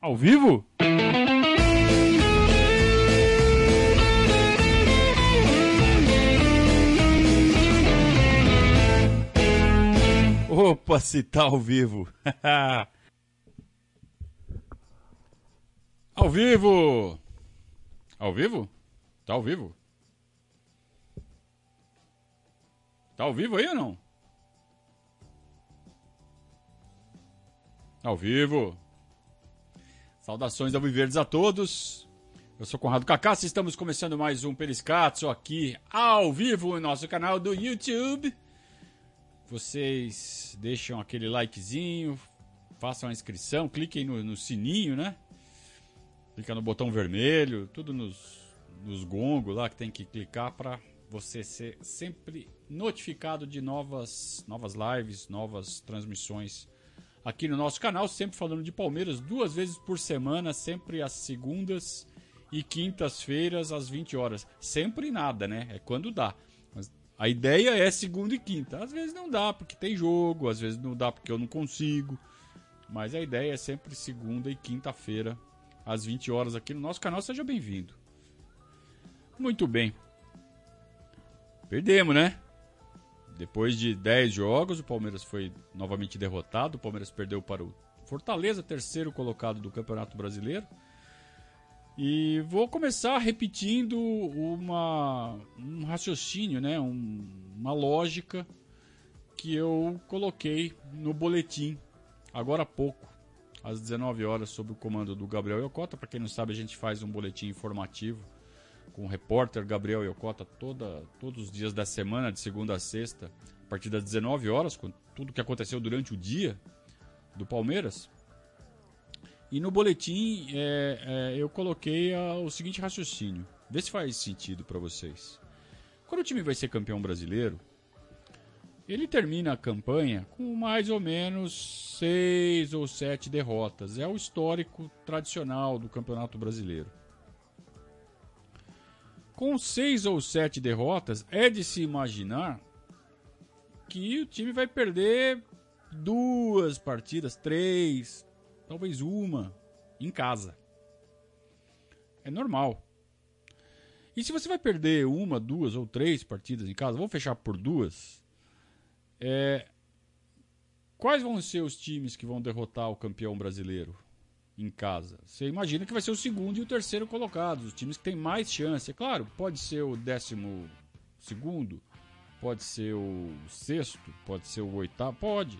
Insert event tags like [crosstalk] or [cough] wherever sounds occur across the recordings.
Ao vivo? Opa, se tá ao vivo. [laughs] ao vivo! Ao vivo? Tá ao vivo? Tá ao vivo aí ou não? Ao vivo. Saudações ao Viverdes a todos. Eu sou Conrado Cacassi, estamos começando mais um Periscatso aqui ao vivo no nosso canal do YouTube. Vocês deixam aquele likezinho, façam a inscrição, cliquem no, no sininho, né? Clica no botão vermelho, tudo nos, nos gongos lá que tem que clicar para você ser sempre notificado de novas, novas lives, novas transmissões aqui no nosso canal, sempre falando de Palmeiras duas vezes por semana, sempre às segundas e quintas-feiras às 20 horas. Sempre nada, né? É quando dá. Mas a ideia é segunda e quinta. Às vezes não dá porque tem jogo, às vezes não dá porque eu não consigo. Mas a ideia é sempre segunda e quinta-feira às 20 horas aqui no nosso canal. Seja bem-vindo. Muito bem. Perdemos, né? Depois de 10 jogos, o Palmeiras foi novamente derrotado. O Palmeiras perdeu para o Fortaleza, terceiro colocado do Campeonato Brasileiro. E vou começar repetindo uma, um raciocínio, né? Um, uma lógica que eu coloquei no boletim agora há pouco, às 19 horas, sob o comando do Gabriel Yokota. Para quem não sabe, a gente faz um boletim informativo com o repórter Gabriel Yokota toda, todos os dias da semana, de segunda a sexta, a partir das 19 horas, com tudo que aconteceu durante o dia do Palmeiras. E no boletim é, é, eu coloquei a, o seguinte raciocínio. Vê se faz sentido para vocês. Quando o time vai ser campeão brasileiro, ele termina a campanha com mais ou menos seis ou sete derrotas. É o histórico tradicional do Campeonato Brasileiro. Com seis ou sete derrotas, é de se imaginar que o time vai perder duas partidas, três, talvez uma, em casa. É normal. E se você vai perder uma, duas ou três partidas em casa, vamos fechar por duas. É, quais vão ser os times que vão derrotar o campeão brasileiro? Em casa. Você imagina que vai ser o segundo e o terceiro colocados, os times que têm mais chance. É claro, pode ser o décimo segundo, pode ser o sexto, pode ser o oitavo, pode.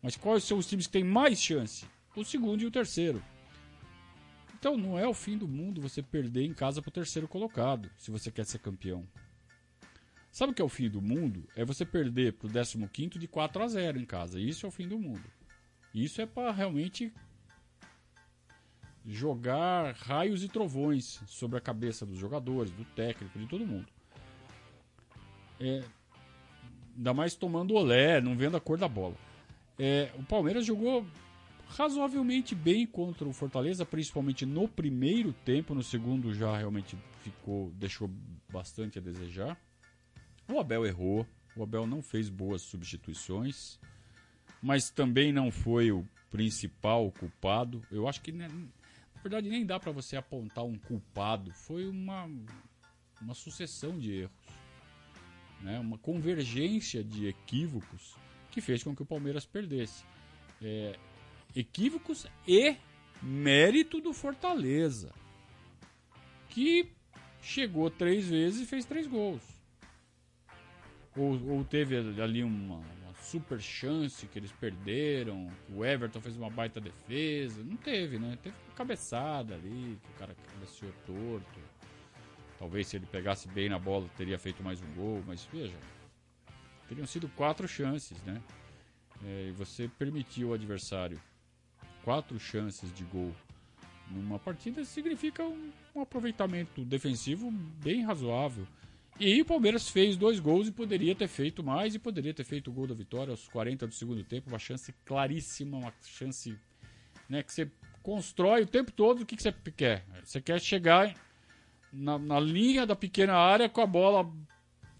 Mas quais são os times que têm mais chance? O segundo e o terceiro. Então não é o fim do mundo você perder em casa para o terceiro colocado, se você quer ser campeão. Sabe o que é o fim do mundo? É você perder para o 15 de 4 a 0 em casa. Isso é o fim do mundo. Isso é para realmente jogar raios e trovões sobre a cabeça dos jogadores, do técnico, de todo mundo. É, ainda mais tomando olé, não vendo a cor da bola. É, o Palmeiras jogou razoavelmente bem contra o Fortaleza, principalmente no primeiro tempo, no segundo já realmente ficou, deixou bastante a desejar. O Abel errou, o Abel não fez boas substituições, mas também não foi o principal culpado. Eu acho que verdade, nem dá para você apontar um culpado. Foi uma, uma sucessão de erros. Né? Uma convergência de equívocos que fez com que o Palmeiras perdesse. É, equívocos e mérito do Fortaleza. Que chegou três vezes e fez três gols. Ou, ou teve ali uma, super chance que eles perderam, o Everton fez uma baita defesa. Não teve, né? Teve uma cabeçada ali, que o cara cabeceou torto. Talvez se ele pegasse bem na bola teria feito mais um gol, mas veja, teriam sido quatro chances, né? É, e você permitiu ao adversário quatro chances de gol numa partida significa um, um aproveitamento defensivo bem razoável. E o Palmeiras fez dois gols e poderia ter feito mais e poderia ter feito o gol da vitória aos 40 do segundo tempo, uma chance claríssima, uma chance né, que você constrói o tempo todo o que, que você quer. Você quer chegar na, na linha da pequena área com a bola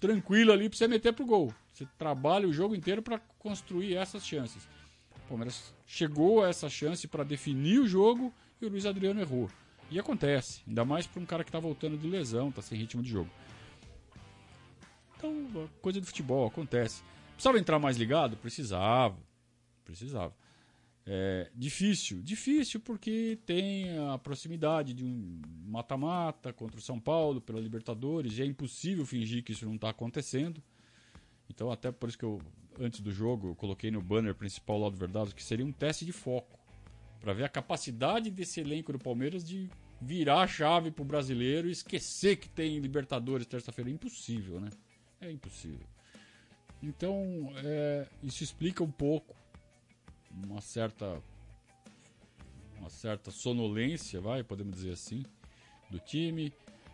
tranquila ali para você meter pro gol. Você trabalha o jogo inteiro para construir essas chances. O Palmeiras chegou a essa chance para definir o jogo e o Luiz Adriano errou. E acontece, ainda mais para um cara que está voltando de lesão, está sem ritmo de jogo. Então, coisa do futebol, acontece. Precisava entrar mais ligado? Precisava. Precisava. É, difícil, difícil porque tem a proximidade de um mata-mata contra o São Paulo pela Libertadores e é impossível fingir que isso não está acontecendo. Então, até por isso que eu, antes do jogo, coloquei no banner principal lá do Verdade que seria um teste de foco para ver a capacidade desse elenco do Palmeiras de virar a chave pro brasileiro e esquecer que tem Libertadores terça-feira. É impossível, né? É impossível. Então, é, isso explica um pouco uma certa uma certa sonolência, vai, podemos dizer assim, do time,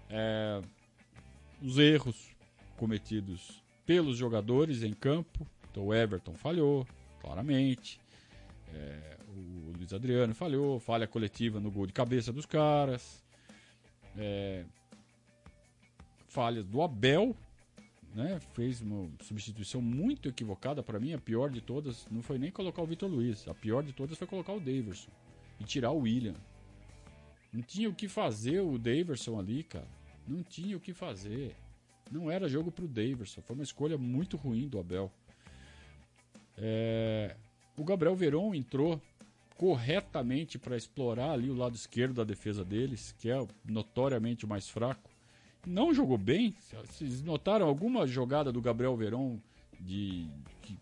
é, os erros cometidos pelos jogadores em campo. Então o Everton falhou, claramente. É, o Luiz Adriano falhou, falha coletiva no gol de cabeça dos caras. É, falhas do Abel, né, fez uma substituição muito equivocada para mim, a pior de todas, não foi nem colocar o Vitor Luiz, a pior de todas foi colocar o Daverson e tirar o William. Não tinha o que fazer o Daverson ali, cara. Não tinha o que fazer. Não era jogo pro Daverson. Foi uma escolha muito ruim do Abel. É... O Gabriel Veron entrou corretamente para explorar ali o lado esquerdo da defesa deles, que é notoriamente o mais fraco não jogou bem. Vocês notaram alguma jogada do Gabriel Verón de, de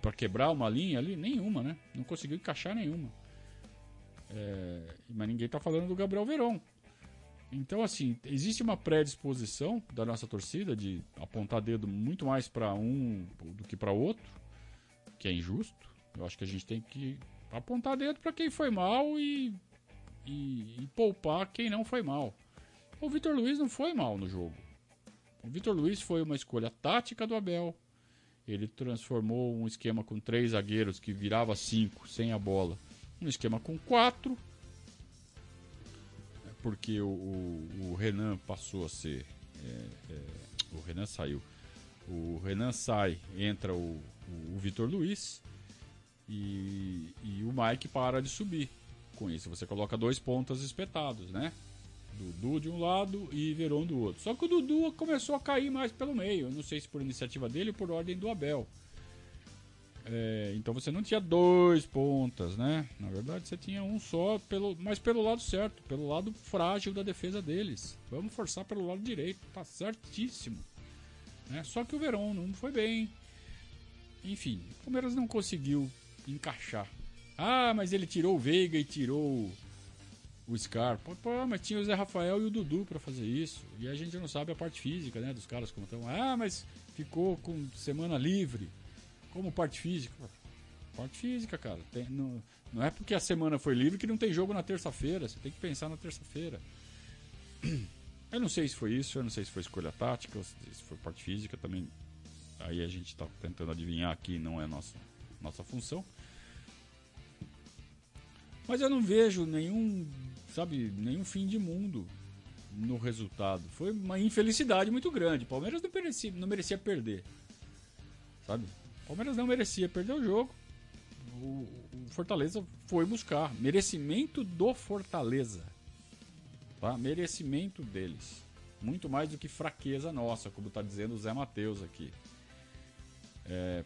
para quebrar uma linha ali? Nenhuma, né? Não conseguiu encaixar nenhuma. É, mas ninguém está falando do Gabriel Verón. Então, assim, existe uma predisposição da nossa torcida de apontar dedo muito mais para um do que para outro, que é injusto. Eu acho que a gente tem que apontar dedo para quem foi mal e, e, e poupar quem não foi mal. O Vitor Luiz não foi mal no jogo. O Vitor Luiz foi uma escolha tática do Abel. Ele transformou um esquema com três zagueiros que virava cinco sem a bola, um esquema com quatro, porque o, o, o Renan passou a ser. É, é, o Renan saiu. O Renan sai, entra o, o Vitor Luiz e, e o Mike para de subir. Com isso você coloca dois pontas espetados, né? Dudu de um lado e Verón do outro. Só que o Dudu começou a cair mais pelo meio. não sei se por iniciativa dele ou por ordem do Abel. É, então você não tinha dois pontas, né? Na verdade você tinha um só, pelo, mas pelo lado certo, pelo lado frágil da defesa deles. Vamos forçar pelo lado direito, tá certíssimo. Né? Só que o Verón não foi bem. Enfim, o Palmeiras não conseguiu encaixar. Ah, mas ele tirou o Veiga e tirou o Scarpa. Pô, mas tinha o Zé Rafael e o Dudu para fazer isso. E a gente não sabe a parte física, né, dos caras como estão. Ah, mas ficou com semana livre. Como parte física? Parte física, cara. Tem, não, não é porque a semana foi livre que não tem jogo na terça-feira. Você tem que pensar na terça-feira. [clears throat] Eu não sei se foi isso, eu não sei se foi escolha tática, se foi parte física também. Aí a gente está tentando adivinhar aqui, não é nossa, nossa função. Mas eu não vejo nenhum sabe, nenhum fim de mundo no resultado. Foi uma infelicidade muito grande. Palmeiras não merecia, não merecia perder. Sabe? Palmeiras não merecia perder o jogo. O, o, Fortaleza foi buscar. Merecimento do Fortaleza. Tá? Merecimento deles. Muito mais do que fraqueza nossa, como está dizendo o Zé Matheus aqui. É,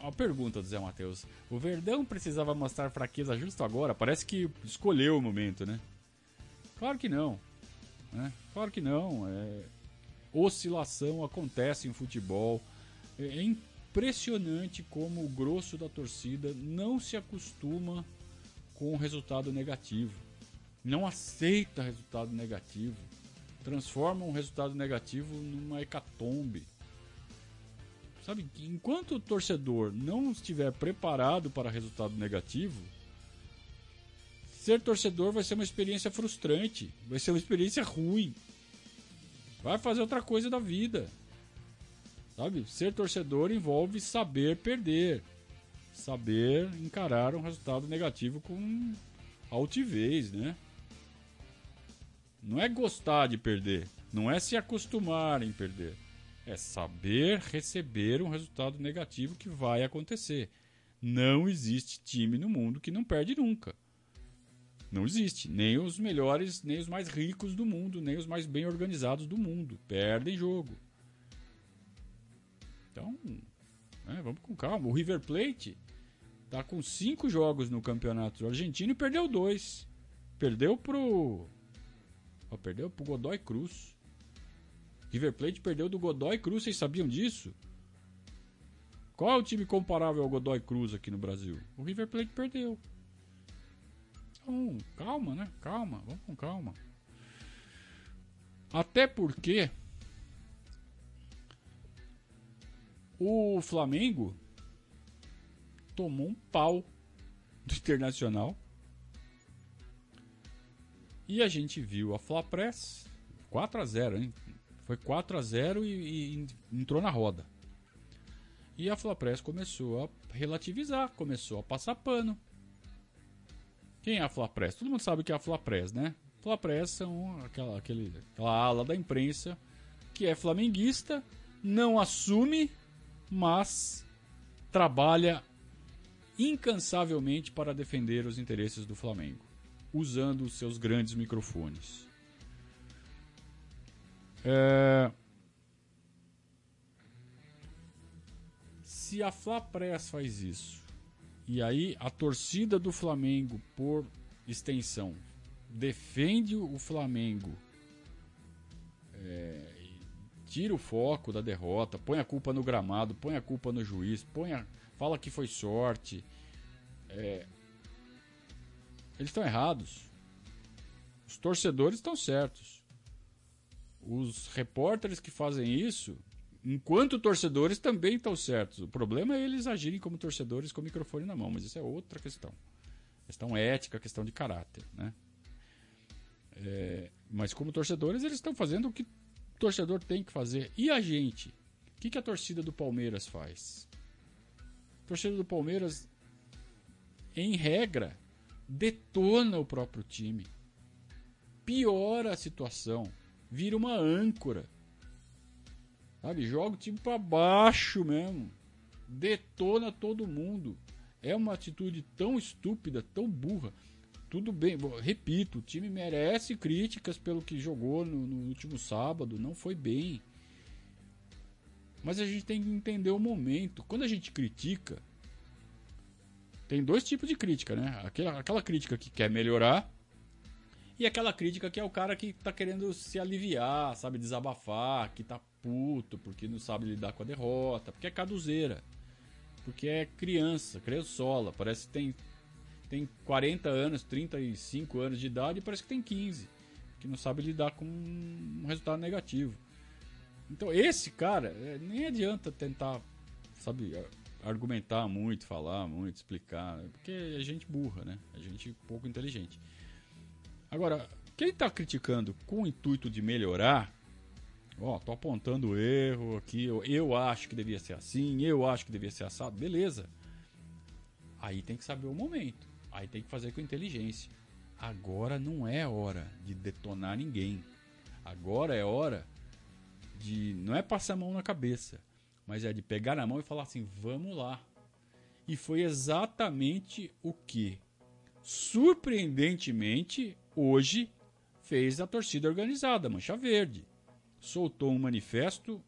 a pergunta do Zé Matheus: O Verdão precisava mostrar fraqueza justo agora? Parece que escolheu o momento, né? Claro que não. Né? Claro que não. É... Oscilação acontece em futebol. É, é impressionante como o grosso da torcida não se acostuma com o resultado negativo. Não aceita resultado negativo. Transforma um resultado negativo numa hecatombe. Sabe, enquanto o torcedor não estiver preparado para resultado negativo, ser torcedor vai ser uma experiência frustrante, vai ser uma experiência ruim. Vai fazer outra coisa da vida. Sabe? Ser torcedor envolve saber perder, saber encarar um resultado negativo com altivez, né? Não é gostar de perder, não é se acostumar em perder. É saber receber um resultado negativo que vai acontecer. Não existe time no mundo que não perde nunca. Não existe. Nem os melhores, nem os mais ricos do mundo, nem os mais bem organizados do mundo. Perdem jogo. Então, é, vamos com calma. O River Plate tá com cinco jogos no campeonato argentino e perdeu dois. Perdeu pro. Ó, perdeu pro Godoy Cruz. River Plate perdeu do Godoy Cruz, vocês sabiam disso? Qual é o time comparável ao Godoy Cruz aqui no Brasil? O River Plate perdeu. Então, calma, né? Calma, vamos com calma. Até porque o Flamengo tomou um pau do Internacional. E a gente viu a Flapress 4 a 0, hein? Foi 4 a 0 e, e entrou na roda. E a Flapress começou a relativizar, começou a passar pano. Quem é a Flapress? Todo mundo sabe que é a Flapress, né? Flapress são aquela, aquele, aquela ala da imprensa que é flamenguista, não assume, mas trabalha incansavelmente para defender os interesses do Flamengo, usando os seus grandes microfones. É... Se a Flapress faz isso, e aí a torcida do Flamengo, por extensão, defende o Flamengo, é, tira o foco da derrota, põe a culpa no gramado, põe a culpa no juiz, põe a, fala que foi sorte. É, eles estão errados. Os torcedores estão certos. Os repórteres que fazem isso enquanto torcedores também estão certos. O problema é eles agirem como torcedores com o microfone na mão, mas isso é outra questão. Questão ética, questão de caráter, né? É, mas como torcedores, eles estão fazendo o que o torcedor tem que fazer. E a gente? O que, que a torcida do Palmeiras faz? A torcida do Palmeiras, em regra, detona o próprio time. Piora a situação. Vira uma âncora Sabe? Joga o time para baixo mesmo. Detona todo mundo. É uma atitude tão estúpida, tão burra. Tudo bem, repito, o time merece críticas pelo que jogou no, no último sábado. Não foi bem. Mas a gente tem que entender o momento. Quando a gente critica, tem dois tipos de crítica, né? Aquela, aquela crítica que quer melhorar e aquela crítica que é o cara que tá querendo se aliviar, sabe, desabafar, que tá puto porque não sabe lidar com a derrota, porque é caduzeira, porque é criança, criançola, parece que tem, tem 40 anos, 35 anos de idade e parece que tem 15, que não sabe lidar com um resultado negativo. Então esse cara, é, nem adianta tentar, sabe, argumentar muito, falar muito, explicar, porque é gente burra, né? É gente pouco inteligente. Agora, quem está criticando com o intuito de melhorar, ó, tô apontando o erro aqui, eu, eu acho que devia ser assim, eu acho que devia ser assado, beleza. Aí tem que saber o momento, aí tem que fazer com inteligência. Agora não é hora de detonar ninguém. Agora é hora de não é passar a mão na cabeça, mas é de pegar na mão e falar assim, vamos lá. E foi exatamente o que surpreendentemente hoje fez a torcida organizada, Mancha Verde. Soltou um manifesto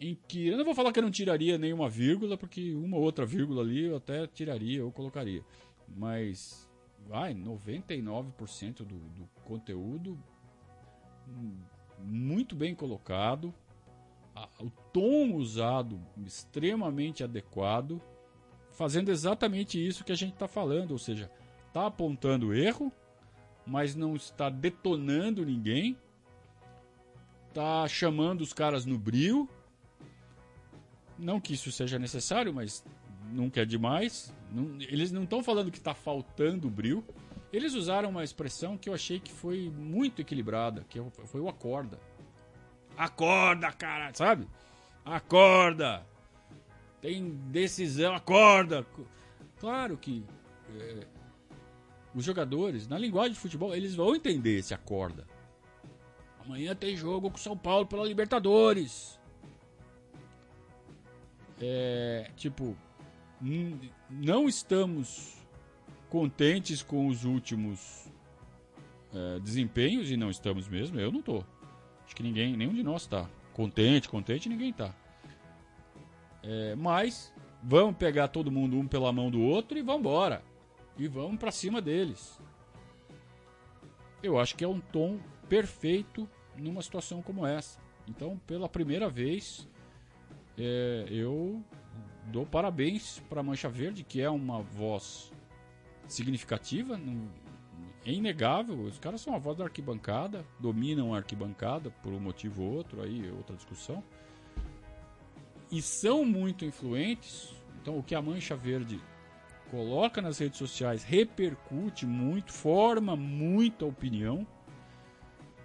em que eu não vou falar que eu não tiraria nenhuma vírgula, porque uma outra vírgula ali eu até tiraria ou colocaria. Mas vai, 99% do, do conteúdo muito bem colocado, o tom usado extremamente adequado, fazendo exatamente isso que a gente está falando, ou seja, está apontando erro, mas não está detonando ninguém. Tá chamando os caras no brio. Não que isso seja necessário, mas nunca é demais. Não, eles não estão falando que está faltando brio. Eles usaram uma expressão que eu achei que foi muito equilibrada, que foi o acorda. Acorda, cara, sabe? Acorda! Tem decisão, acorda! Claro que é, os jogadores, na linguagem de futebol, eles vão entender esse acorda. Amanhã tem jogo com São Paulo pela Libertadores. É, tipo, não estamos contentes com os últimos é, desempenhos e não estamos mesmo. Eu não tô. Acho que ninguém, nenhum de nós está contente, contente, ninguém tá. É, mas vamos pegar todo mundo um pela mão do outro e vamos embora. E vamos para cima deles. Eu acho que é um tom perfeito numa situação como essa. Então, pela primeira vez, é, eu dou parabéns para a Mancha Verde, que é uma voz significativa, não, é inegável. Os caras são a voz da arquibancada, dominam a arquibancada por um motivo ou outro, aí é outra discussão. E são muito influentes. Então, o que a Mancha Verde coloca nas redes sociais repercute muito, forma muita opinião.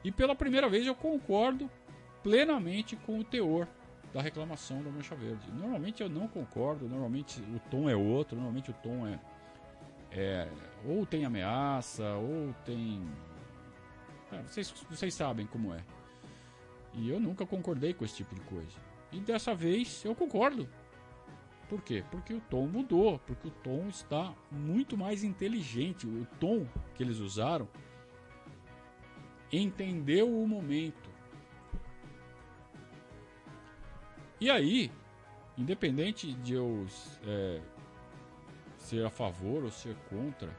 E pela primeira vez eu concordo plenamente com o teor da reclamação da Mancha Verde. Normalmente eu não concordo, normalmente o tom é outro, normalmente o tom é, é ou tem ameaça, ou tem. É, vocês, vocês sabem como é. E eu nunca concordei com esse tipo de coisa. E dessa vez eu concordo. Por quê? Porque o tom mudou, porque o tom está muito mais inteligente. O tom que eles usaram entendeu o momento. E aí, independente de eu é, ser a favor ou ser contra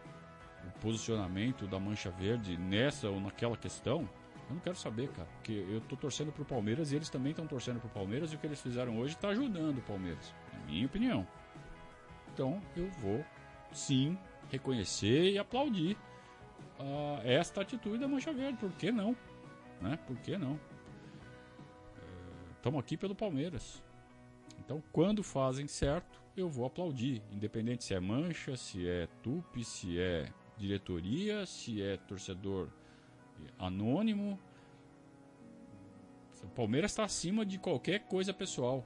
o posicionamento da Mancha Verde nessa ou naquela questão, eu não quero saber, cara. Porque eu tô torcendo pro Palmeiras e eles também estão torcendo pro Palmeiras e o que eles fizeram hoje está ajudando o Palmeiras. Na minha opinião. Então eu vou sim reconhecer e aplaudir uh, esta atitude da Mancha Verde. Por que não? Né? Por que não? Estamos é, aqui pelo Palmeiras. Então, quando fazem certo, eu vou aplaudir. Independente se é Mancha, se é Tupi, se é diretoria, se é torcedor anônimo. O Palmeiras está acima de qualquer coisa pessoal.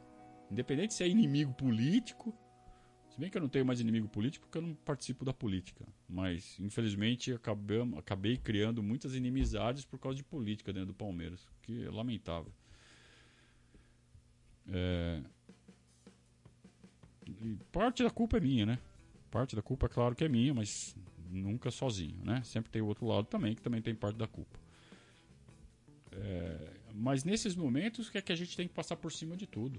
Independente se é inimigo político. Bem que eu não tenho mais inimigo político porque eu não participo da política. Mas, infelizmente, acabei, acabei criando muitas inimizades por causa de política dentro do Palmeiras. Que é lamentável. É... E parte da culpa é minha, né? Parte da culpa, é claro que é minha, mas nunca sozinho, né? Sempre tem o outro lado também, que também tem parte da culpa. É, mas nesses momentos, o que é que a gente tem que passar por cima de tudo?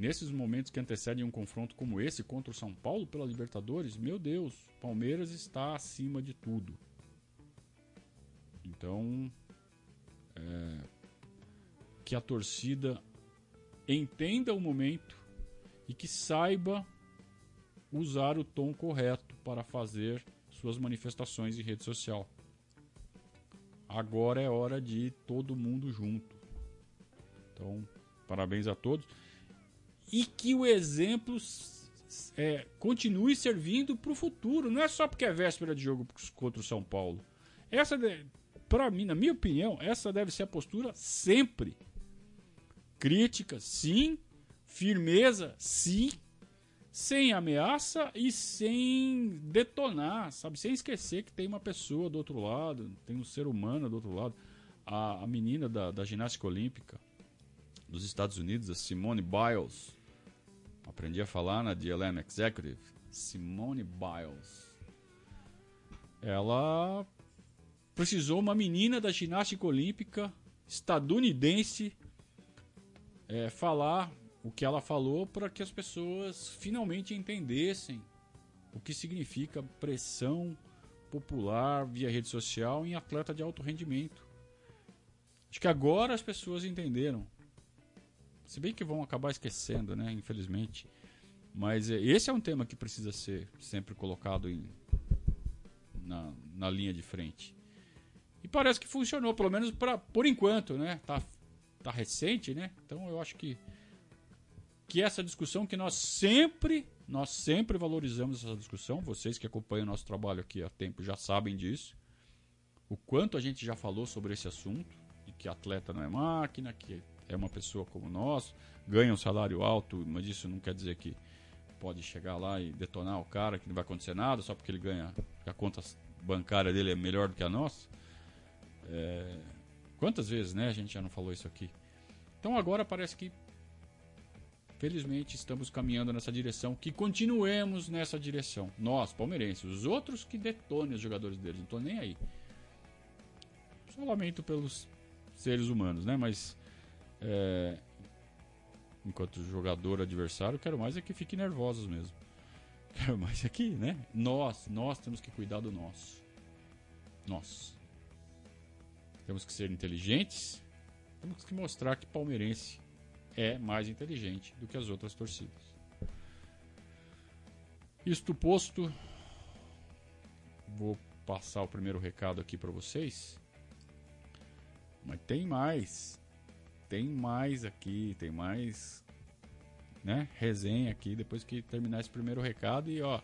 Nesses momentos que antecedem um confronto como esse contra o São Paulo pela Libertadores, meu Deus, Palmeiras está acima de tudo. Então, é, que a torcida entenda o momento e que saiba usar o tom correto para fazer suas manifestações em rede social. Agora é hora de todo mundo junto. Então, parabéns a todos. E que o exemplo é, continue servindo para o futuro. Não é só porque é véspera de jogo contra o São Paulo. Essa, para mim, na minha opinião, essa deve ser a postura sempre. Crítica, sim. Firmeza, sim sem ameaça e sem detonar, sabe? Sem esquecer que tem uma pessoa do outro lado, tem um ser humano do outro lado. A, a menina da, da ginástica olímpica dos Estados Unidos, a Simone Biles, aprendi a falar na DLM Executive, Simone Biles. Ela precisou uma menina da ginástica olímpica estadunidense é, falar o que ela falou para que as pessoas finalmente entendessem o que significa pressão popular via rede social em atleta de alto rendimento. Acho que agora as pessoas entenderam. Se bem que vão acabar esquecendo, né? Infelizmente. Mas é, esse é um tema que precisa ser sempre colocado em, na, na linha de frente. E parece que funcionou, pelo menos pra, por enquanto, né? Tá, tá recente, né? Então eu acho que que essa discussão que nós sempre, nós sempre valorizamos essa discussão, vocês que acompanham o nosso trabalho aqui há tempo já sabem disso. O quanto a gente já falou sobre esse assunto, e que atleta não é máquina, que é uma pessoa como nós, ganha um salário alto, mas isso não quer dizer que pode chegar lá e detonar o cara, que não vai acontecer nada, só porque ele ganha, a conta bancária dele é melhor do que a nossa. É... Quantas vezes, né, a gente já não falou isso aqui? Então agora parece que felizmente estamos caminhando nessa direção, que continuemos nessa direção. Nós, palmeirenses, os outros que detonem os jogadores deles, não estou nem aí. Só lamento pelos seres humanos, né? Mas é, enquanto jogador adversário, quero mais é que fiquem nervosos mesmo. [laughs] Quero mais é que, né? Nós, nós temos que cuidar do nosso. Nós. Temos que ser inteligentes. Temos que mostrar que palmeirense é mais inteligente do que as outras torcidas. Isto posto, vou passar o primeiro recado aqui para vocês. Mas tem mais. Tem mais aqui, tem mais né, resenha aqui depois que terminar esse primeiro recado e ó,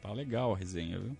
tá legal a resenha, viu?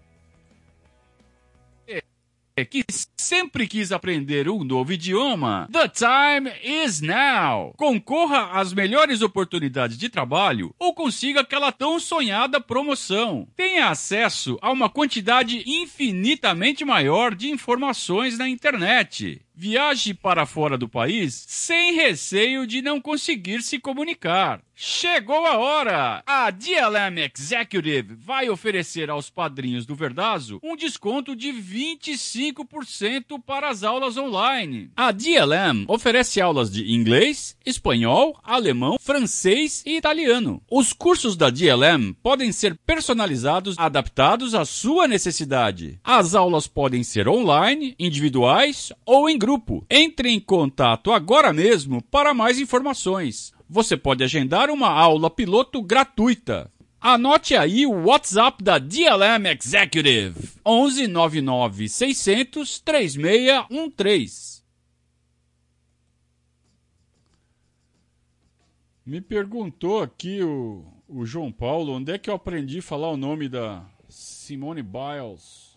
É que sempre quis aprender um novo idioma? The time is now! Concorra às melhores oportunidades de trabalho ou consiga aquela tão sonhada promoção. Tenha acesso a uma quantidade infinitamente maior de informações na internet. Viaje para fora do país sem receio de não conseguir se comunicar. Chegou a hora! A DLM Executive vai oferecer aos padrinhos do Verdazo um desconto de 25% para as aulas online. A DLM oferece aulas de inglês, espanhol, alemão, francês e italiano. Os cursos da DLM podem ser personalizados, adaptados à sua necessidade. As aulas podem ser online, individuais ou em grupo. Entre em contato agora mesmo para mais informações você pode agendar uma aula piloto gratuita. Anote aí o WhatsApp da DLM Executive: 11 99 600 3613. Me perguntou aqui o, o João Paulo onde é que eu aprendi a falar o nome da Simone Biles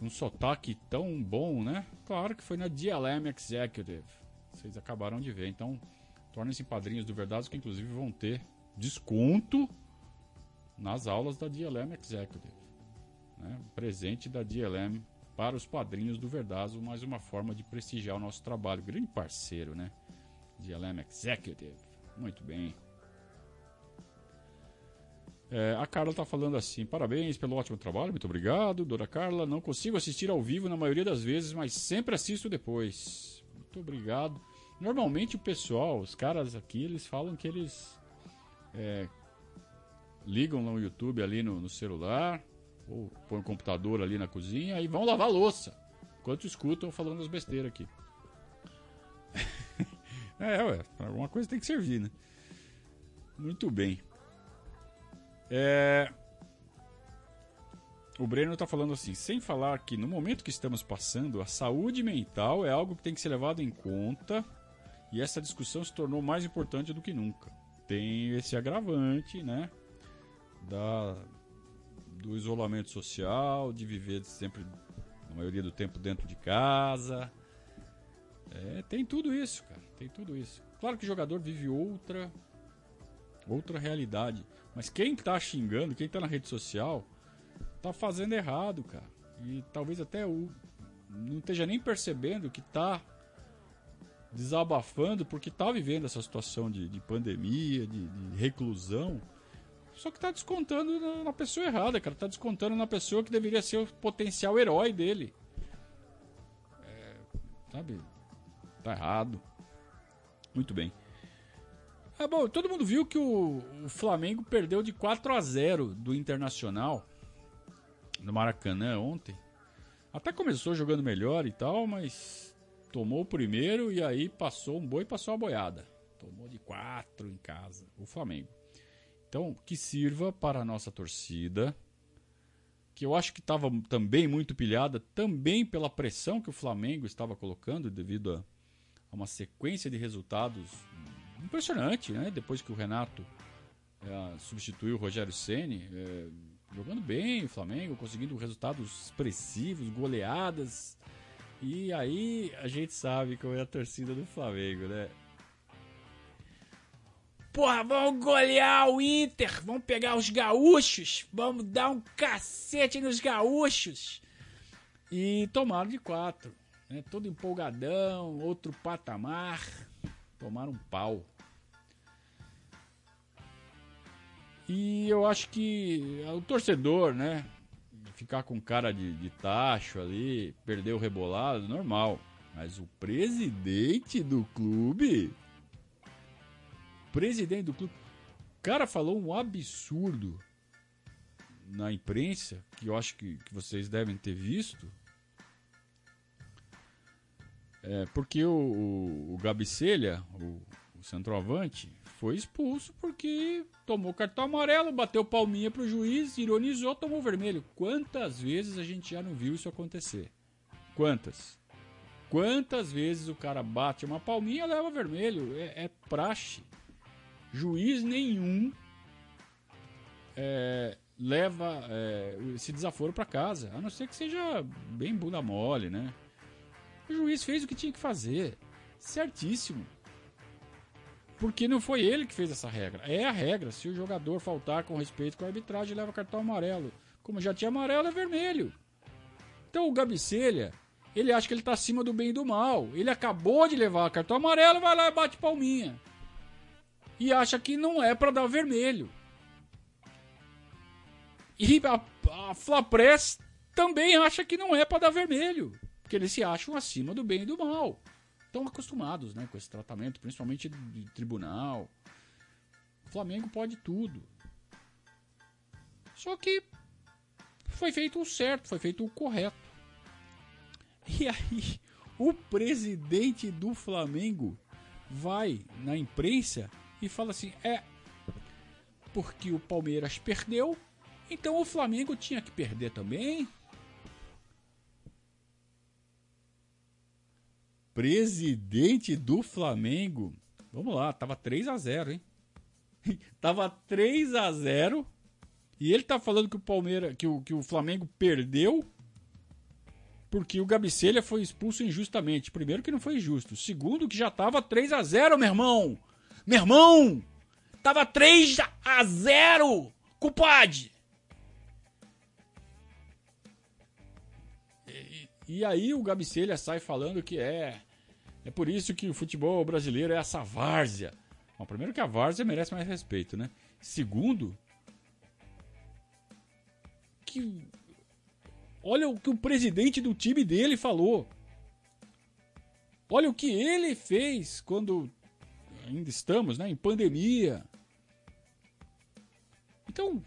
um sotaque tão bom, né? Claro que foi na DLM Executive. Vocês acabaram de ver. Então, Tornem-se padrinhos do Verdados, que inclusive vão ter desconto nas aulas da DLM Executive. Né? Presente da DLM para os padrinhos do Verdazo, mais uma forma de prestigiar o nosso trabalho. Grande parceiro, né? DLM Executive. Muito bem. É, a Carla está falando assim: parabéns pelo ótimo trabalho, muito obrigado, Dona Carla. Não consigo assistir ao vivo na maioria das vezes, mas sempre assisto depois. Muito obrigado. Normalmente o pessoal, os caras aqui, eles falam que eles é, ligam no YouTube ali no, no celular, ou põem o computador ali na cozinha e vão lavar louça. Enquanto escutam falando as besteiras aqui. [laughs] é, ué, alguma coisa tem que servir, né? Muito bem. É... O Breno está falando assim, sem falar que no momento que estamos passando, a saúde mental é algo que tem que ser levado em conta e essa discussão se tornou mais importante do que nunca. Tem esse agravante, né? Da, do isolamento social, de viver sempre, na maioria do tempo, dentro de casa. É, tem tudo isso, cara. Tem tudo isso. Claro que o jogador vive outra, outra realidade. Mas quem tá xingando, quem tá na rede social, tá fazendo errado, cara. E talvez até o, não esteja nem percebendo que tá desabafando porque tá vivendo essa situação de, de pandemia, de, de, reclusão. Só que tá descontando na, na, pessoa errada, cara. Tá descontando na pessoa que deveria ser o potencial herói dele. É, sabe? Tá errado. Muito bem. Ah, bom, todo mundo viu que o, o Flamengo perdeu de 4 a 0 do Internacional no Maracanã ontem. Até começou jogando melhor e tal, mas tomou o primeiro e aí passou um boi e passou a boiada. Tomou de quatro em casa, o Flamengo. Então, que sirva para a nossa torcida, que eu acho que estava também muito pilhada, também pela pressão que o Flamengo estava colocando devido a uma sequência de resultados impressionante, né? Depois que o Renato é, substituiu o Rogério Ceni, é, jogando bem o Flamengo, conseguindo resultados expressivos, goleadas e aí a gente sabe como é a torcida do Flamengo, né? Porra, vamos golear o Inter, vamos pegar os gaúchos, vamos dar um cacete nos gaúchos. E tomaram de quatro, né? Todo empolgadão, outro patamar. Tomaram um pau. E eu acho que o torcedor, né? Ficar com cara de, de tacho ali, perder o rebolado, normal. Mas o presidente do clube. Presidente do clube. O cara falou um absurdo na imprensa, que eu acho que, que vocês devem ter visto. É, porque o, o, o Gabicelha, o, o centroavante, foi expulso porque tomou cartão amarelo, bateu palminha pro juiz, ironizou, tomou vermelho. Quantas vezes a gente já não viu isso acontecer? Quantas? Quantas vezes o cara bate uma palminha leva vermelho? É, é praxe. Juiz nenhum é, leva é, esse desaforo para casa, a não ser que seja bem bunda mole, né? O juiz fez o que tinha que fazer, certíssimo. Porque não foi ele que fez essa regra. É a regra. Se o jogador faltar com respeito com a arbitragem, leva cartão amarelo. Como já tinha amarelo, é vermelho. Então o Gabicelha, ele acha que ele tá acima do bem e do mal. Ele acabou de levar cartão amarelo, vai lá e bate palminha. E acha que não é para dar vermelho. E a, a Flapress também acha que não é para dar vermelho. Porque eles se acham acima do bem e do mal estão acostumados né, com esse tratamento, principalmente de tribunal. O Flamengo pode tudo. Só que foi feito o certo, foi feito o correto. E aí, o presidente do Flamengo vai na imprensa e fala assim: é porque o Palmeiras perdeu, então o Flamengo tinha que perder também. Presidente do Flamengo. Vamos lá, tava 3 a 0, hein? [laughs] tava 3 a 0 e ele tá falando que o Palmeiras, que o, que o Flamengo perdeu porque o Gabicelha foi expulso injustamente. Primeiro que não foi justo, segundo que já tava 3 a 0, meu irmão. Meu irmão, tava 3 a 0, culpade. E, e aí o Gabicelha sai falando que é é por isso que o futebol brasileiro é essa várzea. Bom, primeiro que a várzea merece mais respeito, né? Segundo, que olha o que o presidente do time dele falou. Olha o que ele fez quando ainda estamos, né, em pandemia. Então,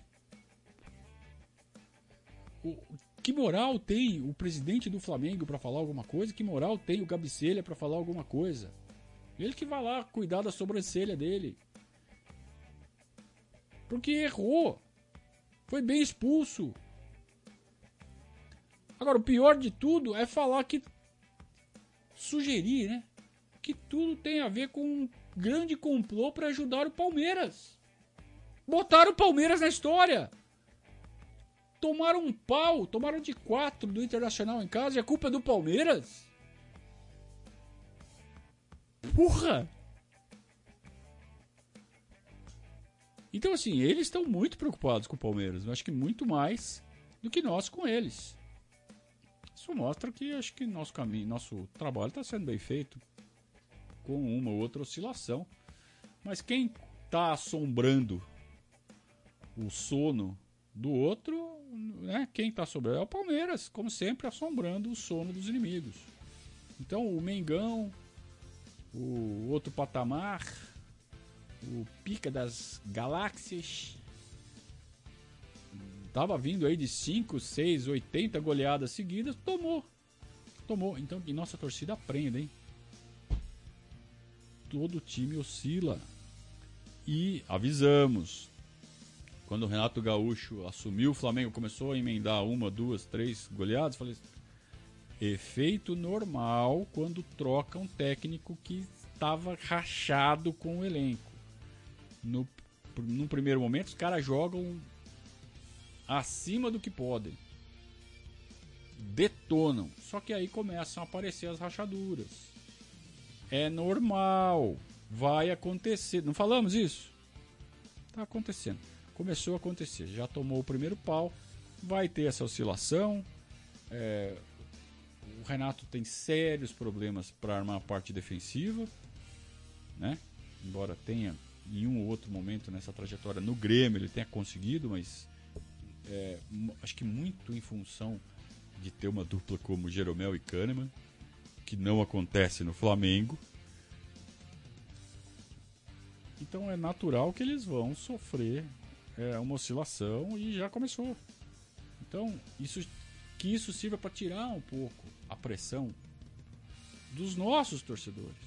que moral tem o presidente do Flamengo para falar alguma coisa? Que moral tem o Gabicelha para falar alguma coisa? Ele que vai lá cuidar da sobrancelha dele. Porque errou. Foi bem expulso. Agora, o pior de tudo é falar que. Sugerir, né? Que tudo tem a ver com um grande complô para ajudar o Palmeiras. Botaram o Palmeiras na história tomaram um pau, tomaram de quatro do Internacional em casa e a culpa é do Palmeiras? Porra! Então, assim, eles estão muito preocupados com o Palmeiras. Eu acho que muito mais do que nós com eles. Isso mostra que acho que nosso caminho, nosso trabalho está sendo bem feito com uma ou outra oscilação. Mas quem está assombrando o sono do outro né, quem está sobrando é o Palmeiras, como sempre, assombrando o sono dos inimigos. Então o Mengão, o outro patamar, o pica das galáxias, tava vindo aí de 5, 6, 80 goleadas seguidas, tomou. Tomou. Então, e nossa torcida aprende, hein? Todo time oscila. E avisamos, quando o Renato Gaúcho assumiu, o Flamengo começou a emendar uma, duas, três goleadas. Falei, efeito normal quando troca um técnico que estava rachado com o elenco. No, num primeiro momento, os caras jogam acima do que podem. Detonam. Só que aí começam a aparecer as rachaduras. É normal. Vai acontecer. Não falamos isso? Tá acontecendo começou a acontecer. Já tomou o primeiro pau, vai ter essa oscilação. É, o Renato tem sérios problemas para armar a parte defensiva, né? Embora tenha em um ou outro momento nessa trajetória no Grêmio ele tenha conseguido, mas é, acho que muito em função de ter uma dupla como Jeromel e Kahneman, que não acontece no Flamengo. Então é natural que eles vão sofrer é, uma oscilação e já começou. Então, isso, que isso sirva para tirar um pouco a pressão dos nossos torcedores,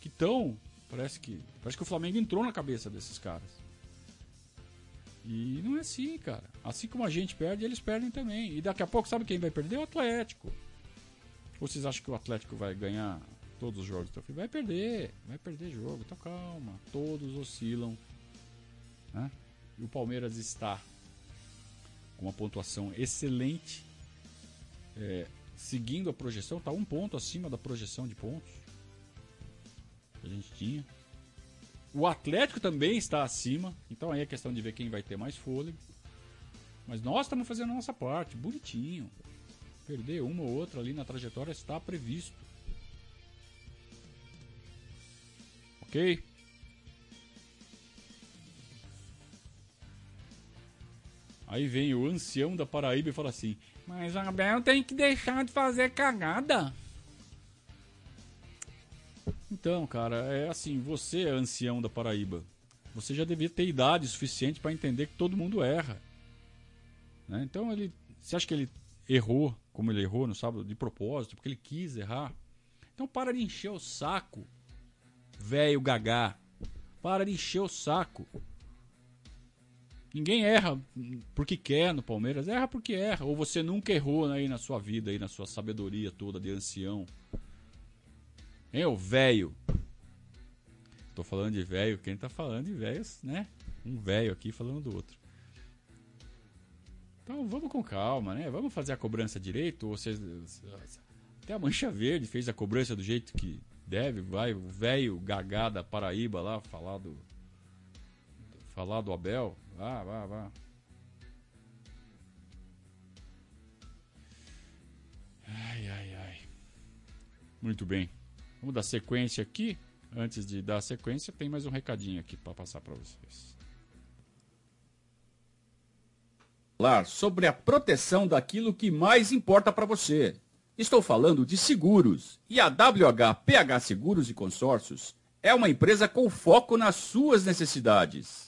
que estão, parece que, parece que o Flamengo entrou na cabeça desses caras. E não é assim, cara. Assim como a gente perde, eles perdem também. E daqui a pouco, sabe quem vai perder? O Atlético. Vocês acham que o Atlético vai ganhar todos os jogos? Vai perder, vai perder jogo. Então calma, todos oscilam. Né? E o Palmeiras está com uma pontuação excelente, é, seguindo a projeção, está um ponto acima da projeção de pontos que a gente tinha. O Atlético também está acima, então aí é questão de ver quem vai ter mais fôlego. Mas nós estamos fazendo a nossa parte, bonitinho. Perder uma ou outra ali na trajetória está previsto. Ok? Aí vem o ancião da Paraíba e fala assim: Mas Abel tem que deixar de fazer cagada. Então, cara, é assim, você é ancião da Paraíba. Você já devia ter idade suficiente para entender que todo mundo erra. Né? Então ele. Você acha que ele errou como ele errou no sábado de propósito, porque ele quis errar? Então para de encher o saco, velho gagá. Para de encher o saco. Ninguém erra porque quer no Palmeiras, erra porque erra. Ou você nunca errou aí na sua vida, aí na sua sabedoria toda de ancião. Hein, ô velho? Tô falando de velho, quem tá falando de velhos, né? Um velho aqui falando do outro. Então vamos com calma, né? Vamos fazer a cobrança direito. Ou até a Mancha Verde fez a cobrança do jeito que deve. Vai o velho gagá da Paraíba lá falar do. Falar do Abel. Vá, vá, vá. Ai, ai, ai. Muito bem. Vamos dar sequência aqui. Antes de dar sequência, tem mais um recadinho aqui para passar para vocês. Falar sobre a proteção daquilo que mais importa para você. Estou falando de seguros. E a WHPH Seguros e Consórcios é uma empresa com foco nas suas necessidades.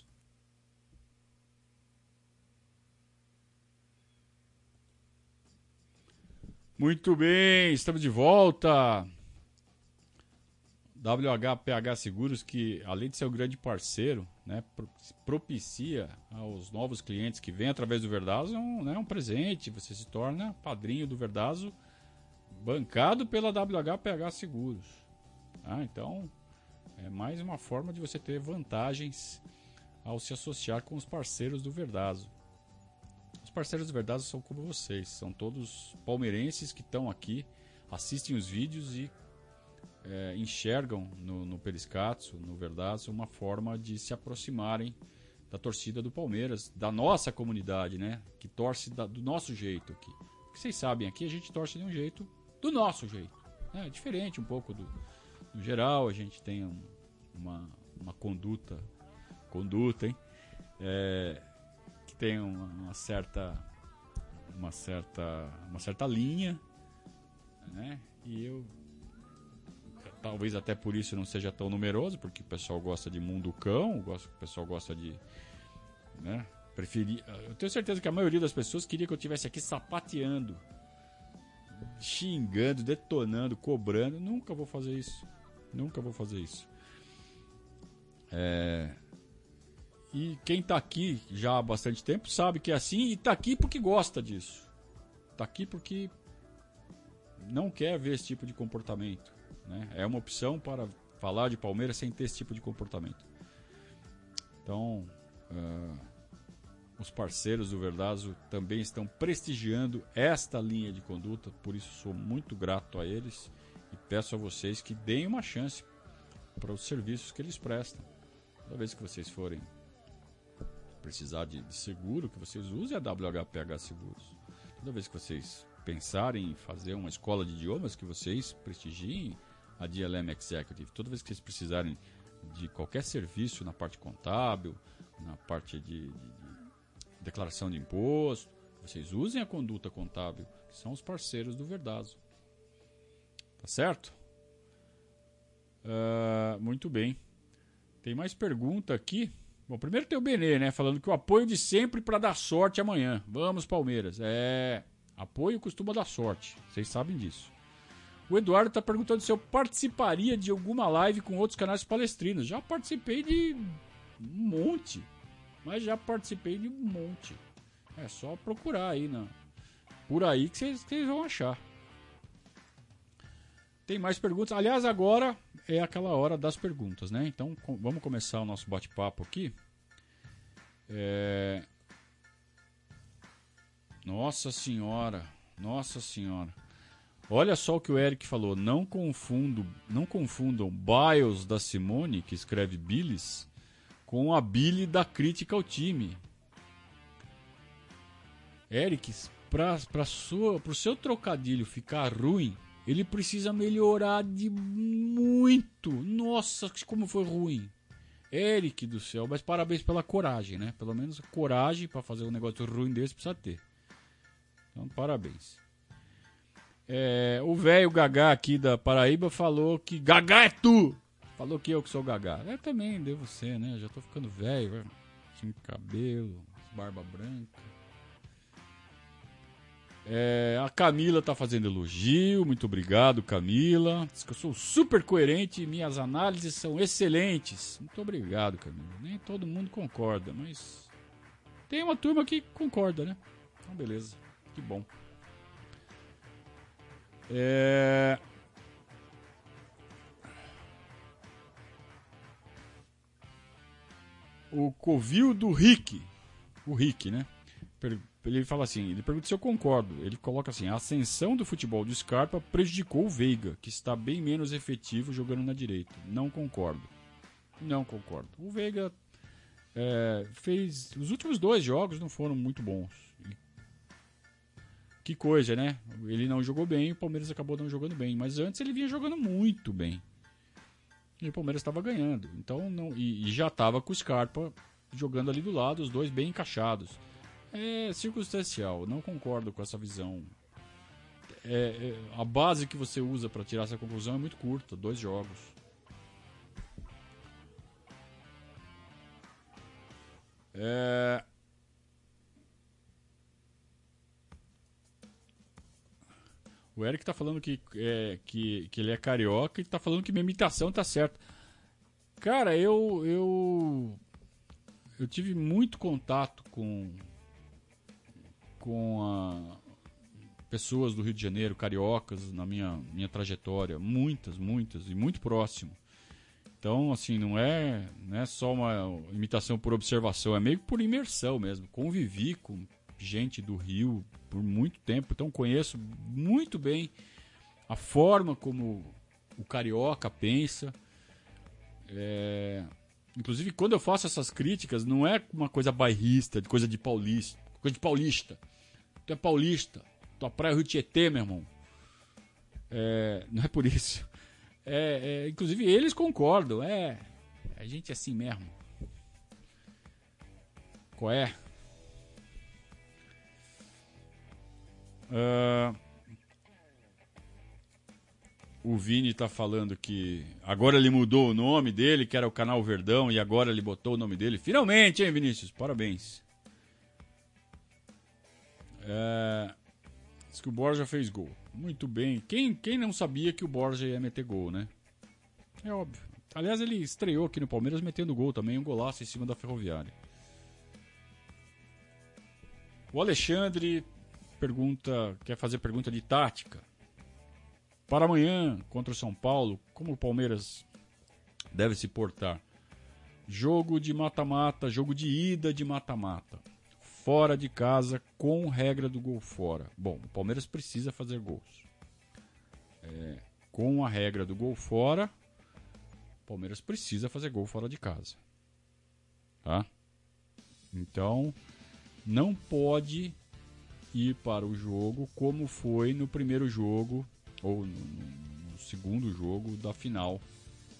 Muito bem, estamos de volta. WHPH Seguros, que além de ser um grande parceiro, né, propicia aos novos clientes que vêm através do Verdazo um, né, um presente. Você se torna padrinho do Verdazo, bancado pela WHPH Seguros. Ah, então, é mais uma forma de você ter vantagens ao se associar com os parceiros do Verdazo. Os parceiros de verdade são como vocês, são todos palmeirenses que estão aqui, assistem os vídeos e é, enxergam no, no Periscatso, no Verdade, uma forma de se aproximarem da torcida do Palmeiras, da nossa comunidade, né? Que torce da, do nosso jeito aqui. Porque vocês sabem, aqui a gente torce de um jeito, do nosso jeito. Né? É diferente um pouco do, do geral, a gente tem um, uma, uma conduta, conduta, hein? É, tem uma, uma, certa uma certa uma certa linha, né? E eu talvez até por isso não seja tão numeroso, porque o pessoal gosta de mundo cão, o pessoal gosta de né? Preferir, eu tenho certeza que a maioria das pessoas queria que eu tivesse aqui sapateando xingando, detonando, cobrando. Nunca vou fazer isso. Nunca vou fazer isso. É... E quem tá aqui já há bastante tempo sabe que é assim e tá aqui porque gosta disso. Tá aqui porque não quer ver esse tipo de comportamento. Né? É uma opção para falar de Palmeiras sem ter esse tipo de comportamento. Então, uh, os parceiros do Verdazo também estão prestigiando esta linha de conduta, por isso sou muito grato a eles e peço a vocês que deem uma chance para os serviços que eles prestam. Toda vez que vocês forem precisar de, de seguro, que vocês usem a WHPH Seguros. Toda vez que vocês pensarem em fazer uma escola de idiomas, que vocês prestigiem a DLM Executive. Toda vez que vocês precisarem de qualquer serviço na parte contábil, na parte de, de, de declaração de imposto, vocês usem a conduta contábil, que são os parceiros do Verdazo. Tá certo? Uh, muito bem. Tem mais pergunta aqui. Bom, primeiro tem o Benê, né? Falando que o apoio de sempre para dar sorte amanhã. Vamos, Palmeiras. É. Apoio costuma dar sorte. Vocês sabem disso. O Eduardo está perguntando se eu participaria de alguma live com outros canais palestrinos. Já participei de um monte. Mas já participei de um monte. É só procurar aí, na... por aí que vocês vão achar. Tem mais perguntas. Aliás, agora é aquela hora das perguntas, né? Então com, vamos começar o nosso bate-papo aqui. É... Nossa senhora, nossa senhora. Olha só o que o Eric falou. Não confundo, não confundam Biles da Simone, que escreve Billis, com a Billy da crítica ao time. Eric, para o seu trocadilho ficar ruim, ele precisa melhorar de muito. Nossa, como foi ruim. Eric do céu, mas parabéns pela coragem, né? Pelo menos coragem para fazer um negócio ruim desse precisa ter. Então, parabéns. É, o velho Gagá aqui da Paraíba falou que Gagá é tu! Falou que eu que sou Gagá. Eu também devo ser, né? Já tô ficando velho, sem cabelo, barba branca. É, a Camila tá fazendo elogio, muito obrigado, Camila. Diz que eu sou super coerente e minhas análises são excelentes. Muito obrigado, Camila. Nem todo mundo concorda, mas tem uma turma que concorda, né? Então, beleza, que bom. É... O Covil do Rick, o Rick, né? Ele fala assim, ele pergunta se eu concordo. Ele coloca assim: a ascensão do futebol do Scarpa prejudicou o Veiga, que está bem menos efetivo jogando na direita. Não concordo. Não concordo. O Veiga é, fez. Os últimos dois jogos não foram muito bons. Que coisa, né? Ele não jogou bem, o Palmeiras acabou não jogando bem. Mas antes ele vinha jogando muito bem. E o Palmeiras estava ganhando. Então não, e, e já estava com o Scarpa jogando ali do lado, os dois bem encaixados é circunstancial. Não concordo com essa visão. É, é, a base que você usa para tirar essa conclusão é muito curta dois jogos. É... O Eric tá falando que, é, que, que ele é carioca e tá falando que minha imitação tá certa. Cara, eu, eu. Eu tive muito contato com, com a, pessoas do Rio de Janeiro, cariocas, na minha, minha trajetória. Muitas, muitas, e muito próximo. Então, assim, não é, não é só uma imitação por observação, é meio por imersão mesmo. Convivi com gente do Rio por muito tempo, então conheço muito bem a forma como o carioca pensa. É... Inclusive, quando eu faço essas críticas, não é uma coisa bairrista, de coisa de paulista, coisa de paulista. Tu é paulista. Tua praia é Rio Tietê, meu irmão. É, não é por isso. É, é, inclusive eles concordam. É. A gente é assim mesmo. Qual é? Uh, o Vini tá falando que agora ele mudou o nome dele, que era o canal Verdão, e agora ele botou o nome dele. Finalmente, hein, Vinícius? Parabéns. É... Diz que o Borja fez gol. Muito bem. Quem, quem não sabia que o Borja ia meter gol, né? É óbvio. Aliás, ele estreou aqui no Palmeiras metendo gol também, um golaço em cima da Ferroviária. O Alexandre pergunta, quer fazer pergunta de tática. Para amanhã contra o São Paulo, como o Palmeiras deve se portar? Jogo de mata-mata, jogo de ida de mata-mata. Fora de casa, com regra do gol fora. Bom, o Palmeiras precisa fazer gols. É, com a regra do gol fora, o Palmeiras precisa fazer gol fora de casa. Tá? Então, não pode ir para o jogo como foi no primeiro jogo ou no, no segundo jogo da final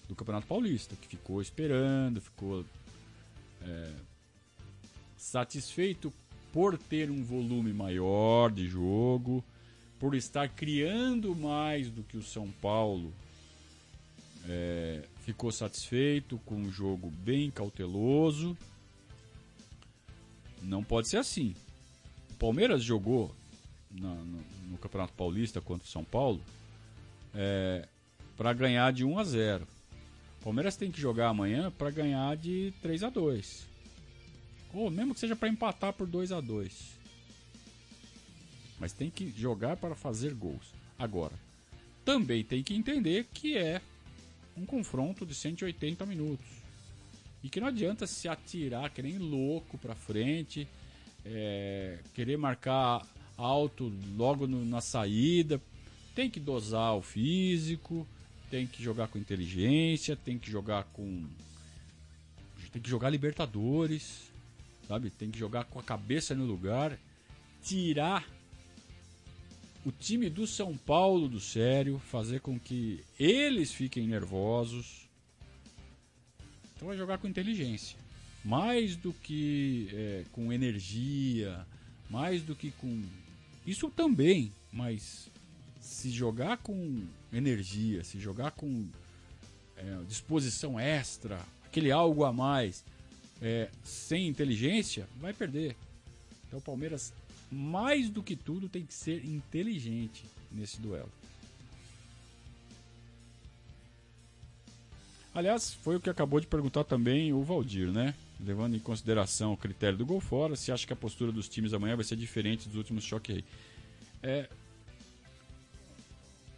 do Campeonato Paulista, que ficou esperando, ficou é, satisfeito por ter um volume maior de jogo, por estar criando mais do que o São Paulo. É, ficou satisfeito com um jogo bem cauteloso. Não pode ser assim. O Palmeiras jogou no, no, Campeonato Paulista contra o São Paulo é, para ganhar de 1 a 0. O Palmeiras tem que jogar amanhã para ganhar de 3 a 2. Ou mesmo que seja para empatar por 2 a 2. Mas tem que jogar para fazer gols. Agora, também tem que entender que é um confronto de 180 minutos. E que não adianta se atirar que nem louco para frente, é, querer marcar alto logo no, na saída. Tem que dosar o físico, tem que jogar com inteligência, tem que jogar com. Tem que jogar Libertadores, sabe? Tem que jogar com a cabeça no lugar, tirar o time do São Paulo do sério, fazer com que eles fiquem nervosos. Então vai jogar com inteligência. Mais do que é, com energia, mais do que com. Isso também, mas se jogar com energia, se jogar com é, disposição extra, aquele algo a mais, é, sem inteligência, vai perder. Então o Palmeiras mais do que tudo, tem que ser inteligente nesse duelo. Aliás, foi o que acabou de perguntar também o Valdir, né? Levando em consideração o critério do gol fora, se acha que a postura dos times amanhã vai ser diferente dos últimos choques aí. É,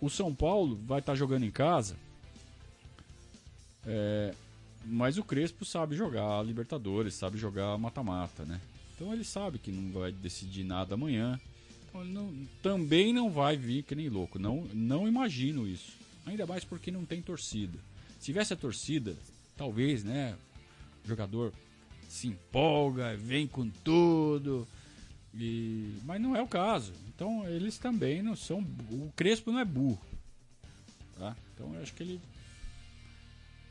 o São Paulo vai estar tá jogando em casa, é, mas o Crespo sabe jogar Libertadores, sabe jogar mata-mata, né? Então ele sabe que não vai decidir nada amanhã. Então não, também não vai vir que nem louco. Não, não imagino isso. Ainda mais porque não tem torcida. Se tivesse a torcida, talvez, né? O jogador se empolga, vem com tudo. E... Mas não é o caso. Então eles também não são. O Crespo não é burro. Tá? Então eu acho que ele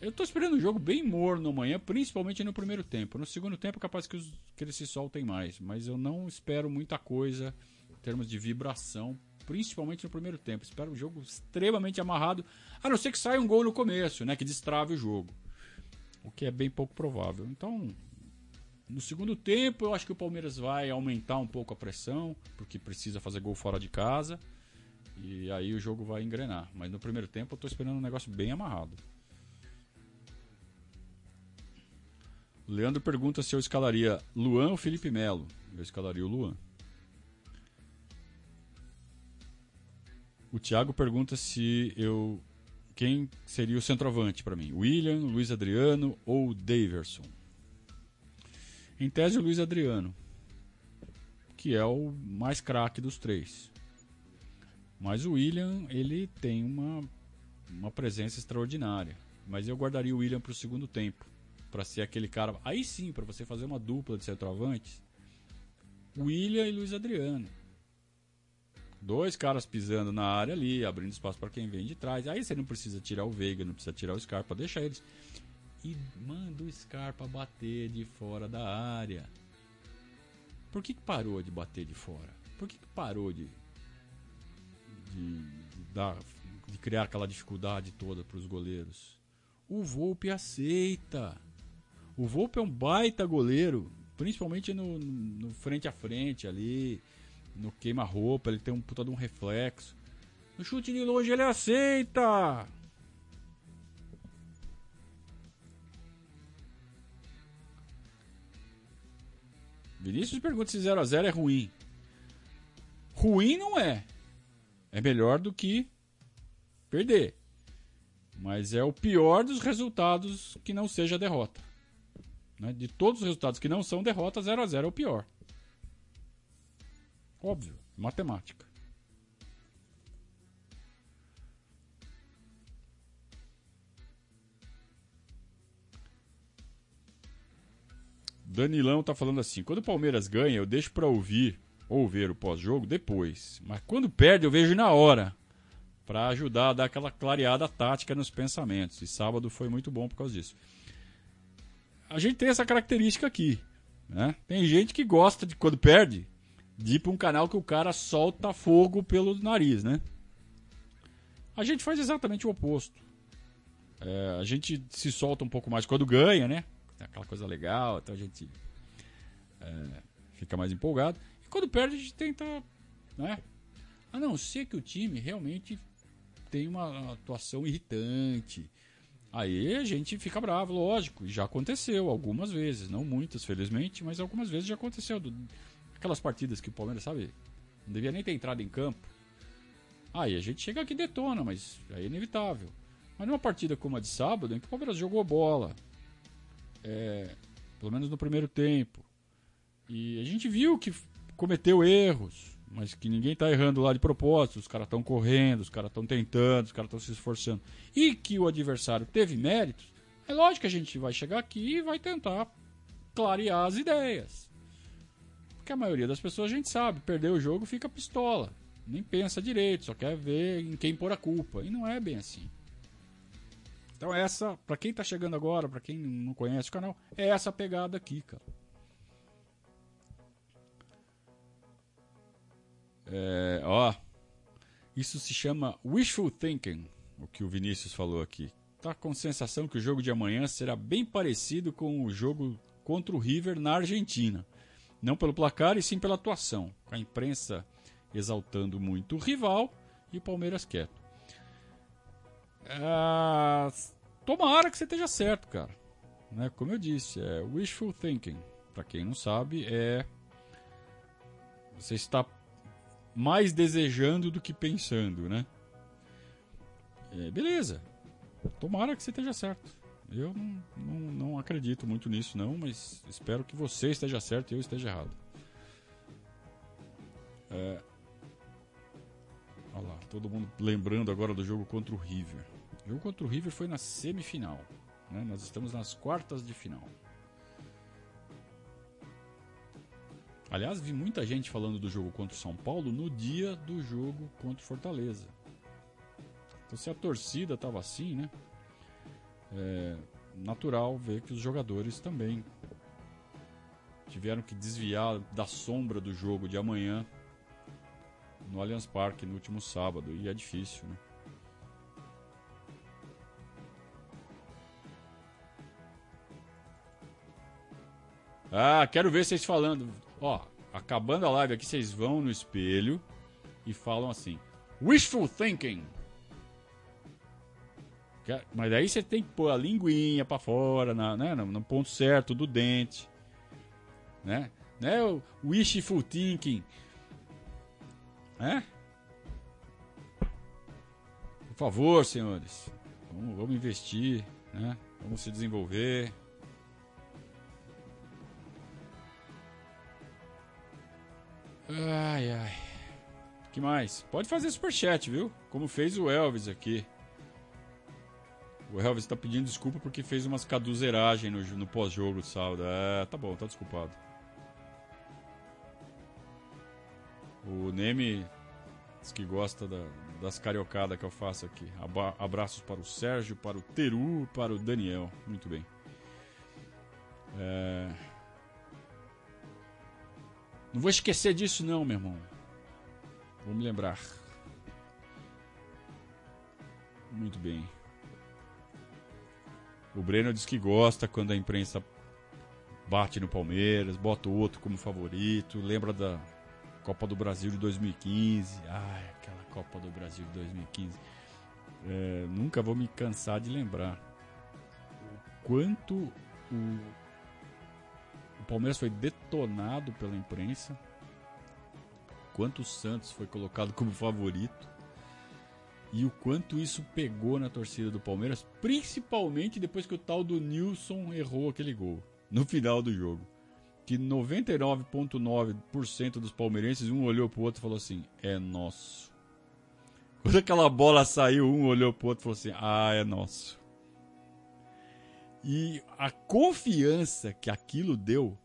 eu tô esperando um jogo bem morno amanhã, principalmente no primeiro tempo. No segundo tempo, é capaz que, os, que eles se soltem mais. Mas eu não espero muita coisa em termos de vibração, principalmente no primeiro tempo. Espero um jogo extremamente amarrado, a não ser que saia um gol no começo, né? Que destrave o jogo. O que é bem pouco provável. Então, no segundo tempo, eu acho que o Palmeiras vai aumentar um pouco a pressão, porque precisa fazer gol fora de casa. E aí o jogo vai engrenar. Mas no primeiro tempo eu tô esperando um negócio bem amarrado. Leandro pergunta se eu escalaria Luan ou Felipe Melo. Eu escalaria o Luan. O Thiago pergunta se eu. Quem seria o centroavante para mim? William, Luiz Adriano ou Daverson? Em tese, o Luiz Adriano, que é o mais craque dos três. Mas o William, ele tem uma, uma presença extraordinária. Mas eu guardaria o William para o segundo tempo para ser aquele cara. Aí sim, para você fazer uma dupla de centroavantes, William e Luiz Adriano. Dois caras pisando na área ali, abrindo espaço para quem vem de trás. Aí você não precisa tirar o Veiga, não precisa tirar o Scarpa, deixa eles. E manda o Scarpa bater de fora da área. Por que, que parou de bater de fora? Por que, que parou de, de, de, dar, de criar aquela dificuldade toda para os goleiros? O Volpe aceita. O Volpe é um baita goleiro, principalmente no, no frente a frente ali, no queima-roupa, ele tem um puta de um reflexo. No chute de longe ele aceita. Vinícius pergunta se 0x0 é ruim. Ruim não é. É melhor do que perder. Mas é o pior dos resultados que não seja derrota. Né? De todos os resultados que não são derrota, 0x0 é o pior. Óbvio, matemática. Danilão tá falando assim: quando o Palmeiras ganha, eu deixo para ouvir ou ver o pós-jogo depois. Mas quando perde, eu vejo na hora. Para ajudar a dar aquela clareada tática nos pensamentos. E sábado foi muito bom por causa disso. A gente tem essa característica aqui. Né? Tem gente que gosta de, quando perde, de ir para um canal que o cara solta fogo pelo nariz, né? A gente faz exatamente o oposto. É, a gente se solta um pouco mais quando ganha, né? aquela coisa legal, então a gente é, fica mais empolgado. E quando perde, a gente tenta, né? A não ser que o time realmente tem uma atuação irritante. Aí a gente fica bravo, lógico. Já aconteceu algumas vezes, não muitas, felizmente, mas algumas vezes já aconteceu. Aquelas partidas que o Palmeiras, sabe, não devia nem ter entrado em campo. Aí a gente chega aqui e detona, mas é inevitável. Mas numa partida como a de sábado, em que o Palmeiras jogou bola, é, pelo menos no primeiro tempo. E a gente viu que cometeu erros, mas que ninguém está errando lá de propósito. Os caras estão correndo, os caras estão tentando, os caras estão se esforçando. E que o adversário teve méritos, é lógico que a gente vai chegar aqui e vai tentar clarear as ideias. Porque a maioria das pessoas a gente sabe, perder o jogo fica pistola. Nem pensa direito, só quer ver em quem pôr a culpa. E não é bem assim. Então essa, para quem tá chegando agora, para quem não conhece o canal, é essa pegada aqui, cara. É, ó, isso se chama wishful thinking, o que o Vinícius falou aqui. Tá com sensação que o jogo de amanhã será bem parecido com o jogo contra o River na Argentina. Não pelo placar e sim pela atuação, com a imprensa exaltando muito o rival e o Palmeiras quieto. Ah, tomara que você esteja certo, cara. Né? Como eu disse, é wishful thinking. Para quem não sabe, é você está mais desejando do que pensando, né? É, beleza. Tomara que você esteja certo. Eu não, não, não, acredito muito nisso, não, mas espero que você esteja certo e eu esteja errado. É... Olha lá, todo mundo lembrando agora do jogo contra o River. O jogo contra o River foi na semifinal. Né? Nós estamos nas quartas de final. Aliás, vi muita gente falando do jogo contra o São Paulo no dia do jogo contra o Fortaleza. Então, se a torcida estava assim, né? É natural ver que os jogadores também tiveram que desviar da sombra do jogo de amanhã no Allianz Parque no último sábado. E é difícil, né? Ah, quero ver vocês falando. Ó, acabando a live aqui, vocês vão no espelho e falam assim: Wishful thinking. Mas daí você tem que pôr a linguinha pra fora, na, né, no ponto certo do dente. Né? Né? O wishful thinking. É? Por favor, senhores. Vamos, vamos investir, né? Vamos se desenvolver. Ai, ai. que mais? Pode fazer superchat, viu? Como fez o Elvis aqui. O Elvis tá pedindo desculpa porque fez umas caduzeiragens no, no pós-jogo de sábado. É, tá bom, tá desculpado. O Neme diz que gosta da, das cariocadas que eu faço aqui. Aba abraços para o Sérgio, para o Teru, para o Daniel. Muito bem. É... Não vou esquecer disso, não, meu irmão. Vou me lembrar. Muito bem. O Breno diz que gosta quando a imprensa bate no Palmeiras, bota o outro como favorito, lembra da Copa do Brasil de 2015. Ai, aquela Copa do Brasil de 2015. É, nunca vou me cansar de lembrar o quanto o, o Palmeiras foi detonado pela imprensa, quanto o Santos foi colocado como favorito e o quanto isso pegou na torcida do Palmeiras, principalmente depois que o tal do Nilson errou aquele gol no final do jogo. Que 99,9% dos palmeirenses, um olhou pro outro e falou assim: é nosso. Quando aquela bola saiu, um olhou pro outro e falou assim: ah, é nosso. E a confiança que aquilo deu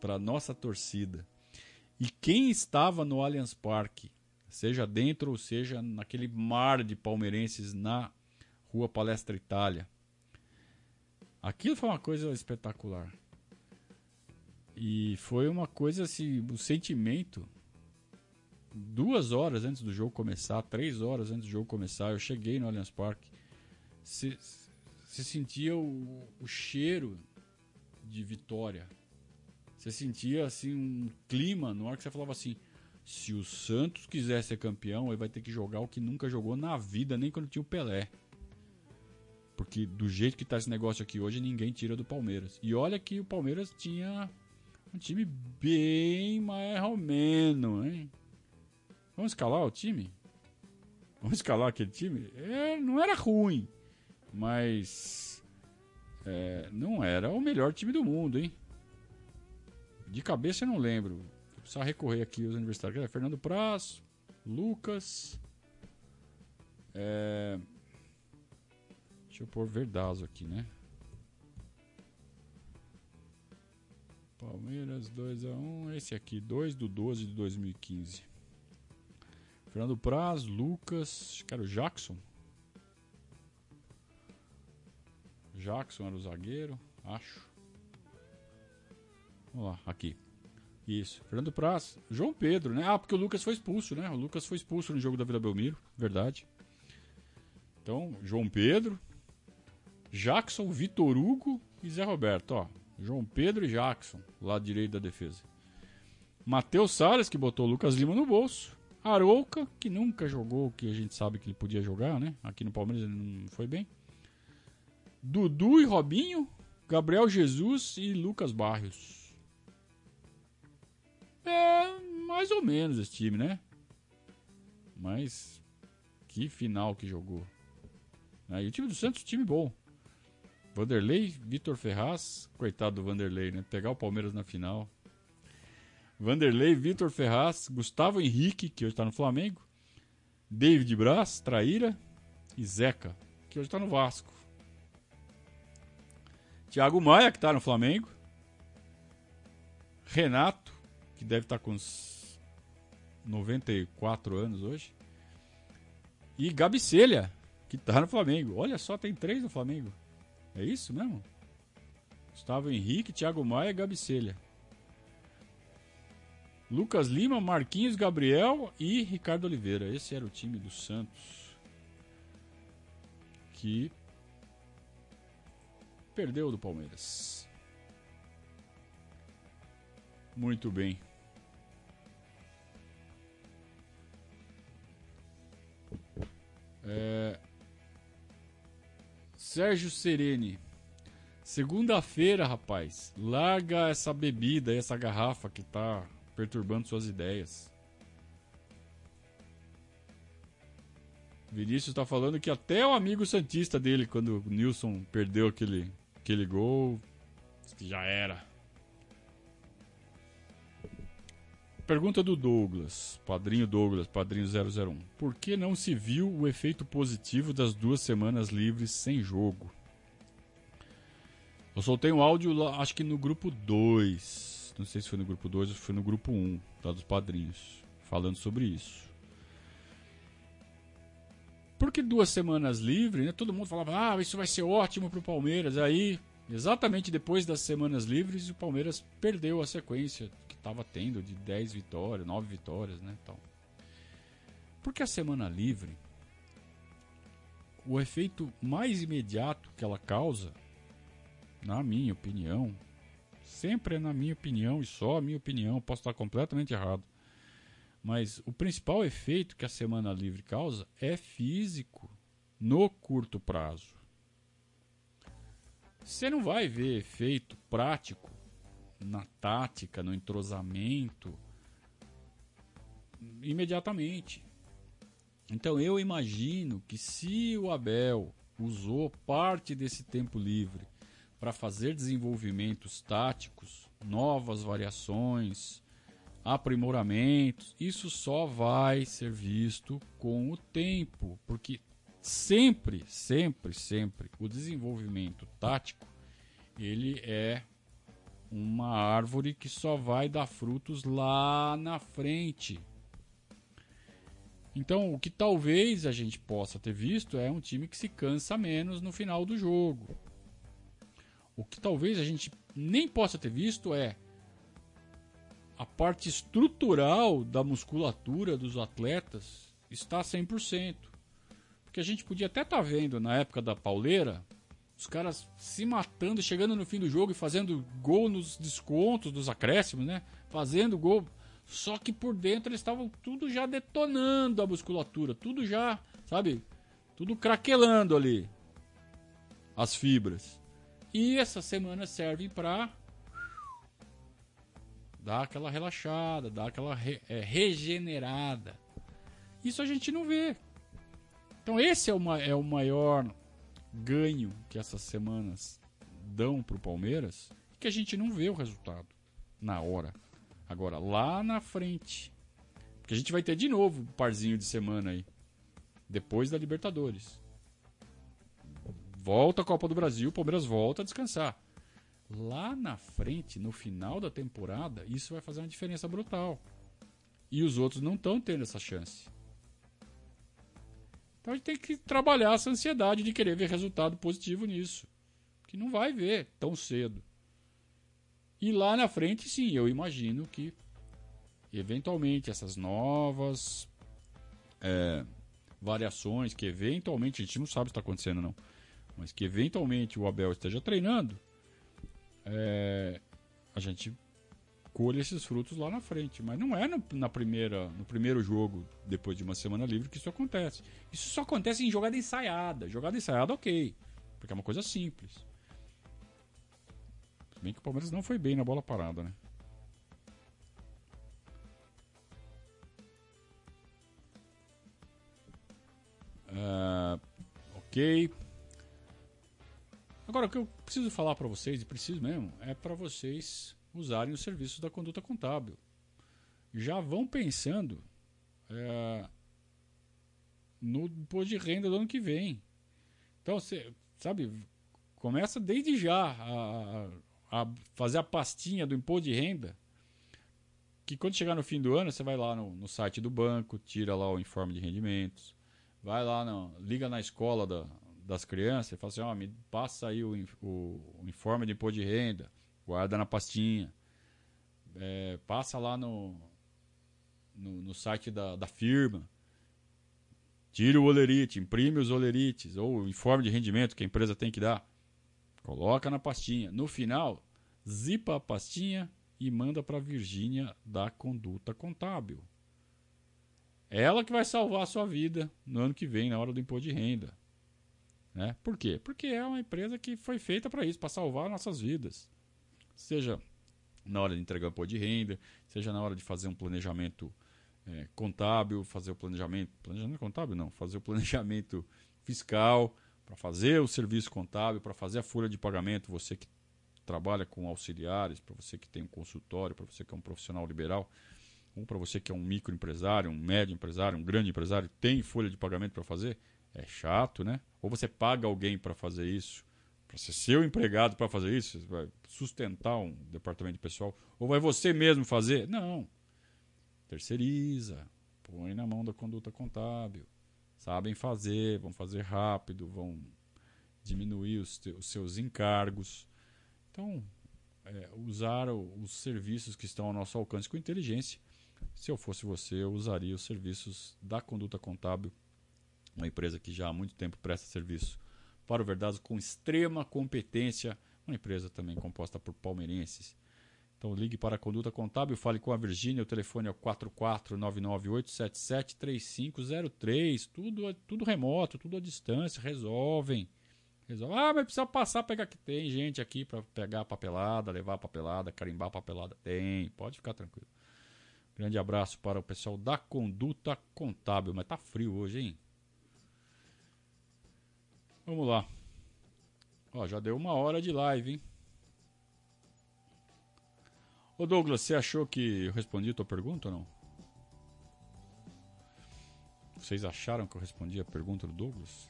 para nossa torcida e quem estava no Allianz Parque, seja dentro ou seja naquele mar de palmeirenses na Rua Palestra Itália, aquilo foi uma coisa espetacular. E foi uma coisa assim, o sentimento. Duas horas antes do jogo começar, três horas antes do jogo começar, eu cheguei no Allianz Parque. Você sentia o, o cheiro de vitória. Você sentia assim um clima no ar que você falava assim: se o Santos quiser ser campeão, ele vai ter que jogar o que nunca jogou na vida, nem quando tinha o Pelé. Porque do jeito que está esse negócio aqui hoje, ninguém tira do Palmeiras. E olha que o Palmeiras tinha um time bem mais ou menos, hein? Vamos escalar o time? Vamos escalar aquele time? É, não era ruim, mas é, não era o melhor time do mundo, hein? De cabeça eu não lembro. Precisar recorrer aqui os universitários. Fernando Praz, Lucas. É, deixa eu pôr Verdazo aqui, né? Palmeiras 2x1. Esse aqui, 2 do 12 de 2015. Fernando Praz, Lucas. Quero Jackson. Jackson era o zagueiro, acho. Vamos lá, aqui. Isso. Fernando Praz. João Pedro, né? Ah, porque o Lucas foi expulso, né? O Lucas foi expulso no jogo da Vila Belmiro, verdade. Então, João Pedro, Jackson, Vitor Hugo e Zé Roberto, ó. João Pedro e Jackson, lado direito da defesa. Matheus Salles, que botou o Lucas Lima no bolso. Arouca, que nunca jogou, que a gente sabe que ele podia jogar, né? Aqui no Palmeiras ele não foi bem. Dudu e Robinho. Gabriel Jesus e Lucas Barrios. É mais ou menos esse time, né? Mas que final que jogou. Aí o time do Santos, time bom. Vanderlei, Vitor Ferraz, coitado do Vanderlei, né? Pegar o Palmeiras na final. Vanderlei, Vitor Ferraz, Gustavo Henrique, que hoje está no Flamengo, David Braz, Traíra e Zeca, que hoje está no Vasco. Thiago Maia, que está no Flamengo. Renato, que deve estar tá com uns 94 anos hoje. E Gabicelha, que está no Flamengo. Olha só, tem três no Flamengo. É isso mesmo? Gustavo Henrique, Thiago Maia e Gabicelha. Lucas Lima, Marquinhos Gabriel e Ricardo Oliveira. Esse era o time do Santos. Que perdeu do Palmeiras. Muito bem. É... Sérgio Sereni. Segunda-feira, rapaz. Larga essa bebida, essa garrafa que tá perturbando suas ideias. Vinícius tá falando que até o amigo Santista dele, quando o Nilson perdeu aquele, aquele gol, já era. Pergunta do Douglas, padrinho Douglas, padrinho 001. Por que não se viu o efeito positivo das duas semanas livres sem jogo? Eu soltei um áudio, lá, acho que no grupo 2. Não sei se foi no grupo 2 ou foi no grupo 1, um, tá, dos padrinhos, falando sobre isso. Porque duas semanas livres, né, todo mundo falava, ah, isso vai ser ótimo pro Palmeiras. Aí, exatamente depois das semanas livres, o Palmeiras perdeu a sequência estava tendo de 10 vitórias, 9 vitórias, né, tal. Porque a semana livre, o efeito mais imediato que ela causa, na minha opinião, sempre é na minha opinião e só a minha opinião, posso estar completamente errado. Mas o principal efeito que a semana livre causa é físico no curto prazo. Você não vai ver efeito prático na tática, no entrosamento imediatamente. Então eu imagino que se o Abel usou parte desse tempo livre para fazer desenvolvimentos táticos, novas variações, aprimoramentos, isso só vai ser visto com o tempo, porque sempre, sempre, sempre o desenvolvimento tático ele é uma árvore que só vai dar frutos lá na frente. Então, o que talvez a gente possa ter visto é um time que se cansa menos no final do jogo. O que talvez a gente nem possa ter visto é a parte estrutural da musculatura dos atletas está 100%. Porque a gente podia até estar tá vendo na época da pauleira os caras se matando, chegando no fim do jogo e fazendo gol nos descontos dos acréscimos, né? Fazendo gol. Só que por dentro eles estavam tudo já detonando a musculatura, tudo já, sabe? Tudo craquelando ali. As fibras. E essa semana serve para dar aquela relaxada, dar aquela re, é, regenerada. Isso a gente não vê. Então esse é, uma, é o maior ganho que essas semanas dão para o Palmeiras, que a gente não vê o resultado na hora. Agora, lá na frente, porque a gente vai ter de novo um parzinho de semana aí, depois da Libertadores. Volta a Copa do Brasil, o Palmeiras volta a descansar lá na frente, no final da temporada, isso vai fazer uma diferença brutal. E os outros não estão tendo essa chance. Então a gente tem que trabalhar essa ansiedade de querer ver resultado positivo nisso. Que não vai ver tão cedo. E lá na frente, sim, eu imagino que eventualmente essas novas é, variações, que eventualmente, a gente não sabe se está acontecendo não, mas que eventualmente o Abel esteja treinando, é, a gente colhe esses frutos lá na frente. Mas não é no, na primeira, no primeiro jogo, depois de uma semana livre, que isso acontece. Isso só acontece em jogada ensaiada. Jogada ensaiada, ok. Porque é uma coisa simples. Se bem que o Palmeiras não foi bem na bola parada, né? Uh, ok. Agora, o que eu preciso falar para vocês, e preciso mesmo, é para vocês usarem os serviços da conduta contábil. Já vão pensando é, no imposto de renda do ano que vem. Então, você, sabe, começa desde já a, a, fazer a pastinha do imposto de renda. Que quando chegar no fim do ano, você vai lá no, no site do banco, tira lá o informe de rendimentos, vai lá, no, liga na escola da, das crianças e fala assim, ó, oh, me passa aí o, o, o, informe de imposto de renda, guarda na pastinha, é, passa lá no, no, no, site da, da firma, tira o olerite, imprime os olerites, ou o informe de rendimento que a empresa tem que dar, coloca na pastinha. No final, zipa a pastinha e manda para a Virgínia da Conduta Contábil. Ela que vai salvar a sua vida no ano que vem, na hora do imposto de renda. Né? Por quê? Porque é uma empresa que foi feita para isso, para salvar nossas vidas. Seja na hora de entregar o imposto de renda, seja na hora de fazer um planejamento é, contábil, fazer o planejamento. Planejamento contábil não, fazer o planejamento [laughs] fiscal, para fazer o serviço contábil, para fazer a folha de pagamento, você que trabalha com auxiliares, para você que tem um consultório, para você que é um profissional liberal, ou para você que é um microempresário, um médio empresário, um grande empresário, tem folha de pagamento para fazer, é chato, né? Ou você paga alguém para fazer isso, para ser seu empregado para fazer isso, você vai sustentar um departamento de pessoal, ou vai você mesmo fazer? Não. Terceiriza, põe na mão da conduta contábil. Sabem fazer, vão fazer rápido, vão diminuir os, os seus encargos. Então, é, usar o, os serviços que estão ao nosso alcance com inteligência. Se eu fosse você, eu usaria os serviços da conduta contábil uma empresa que já há muito tempo presta serviço para o Verdazo com extrema competência, uma empresa também composta por palmeirenses Então ligue para a Conduta Contábil, fale com a Virgínia, o telefone é o 44998773503. Tudo, tudo remoto, tudo à distância, resolvem. Resolve. Ah, mas precisa passar, pegar que tem gente aqui para pegar a papelada, levar a papelada, carimbar a papelada. Tem, pode ficar tranquilo. Grande abraço para o pessoal da Conduta Contábil, mas tá frio hoje, hein? Vamos lá. Ó, já deu uma hora de live, hein? Ô Douglas, você achou que eu respondi a tua pergunta ou não? Vocês acharam que eu respondi a pergunta do Douglas?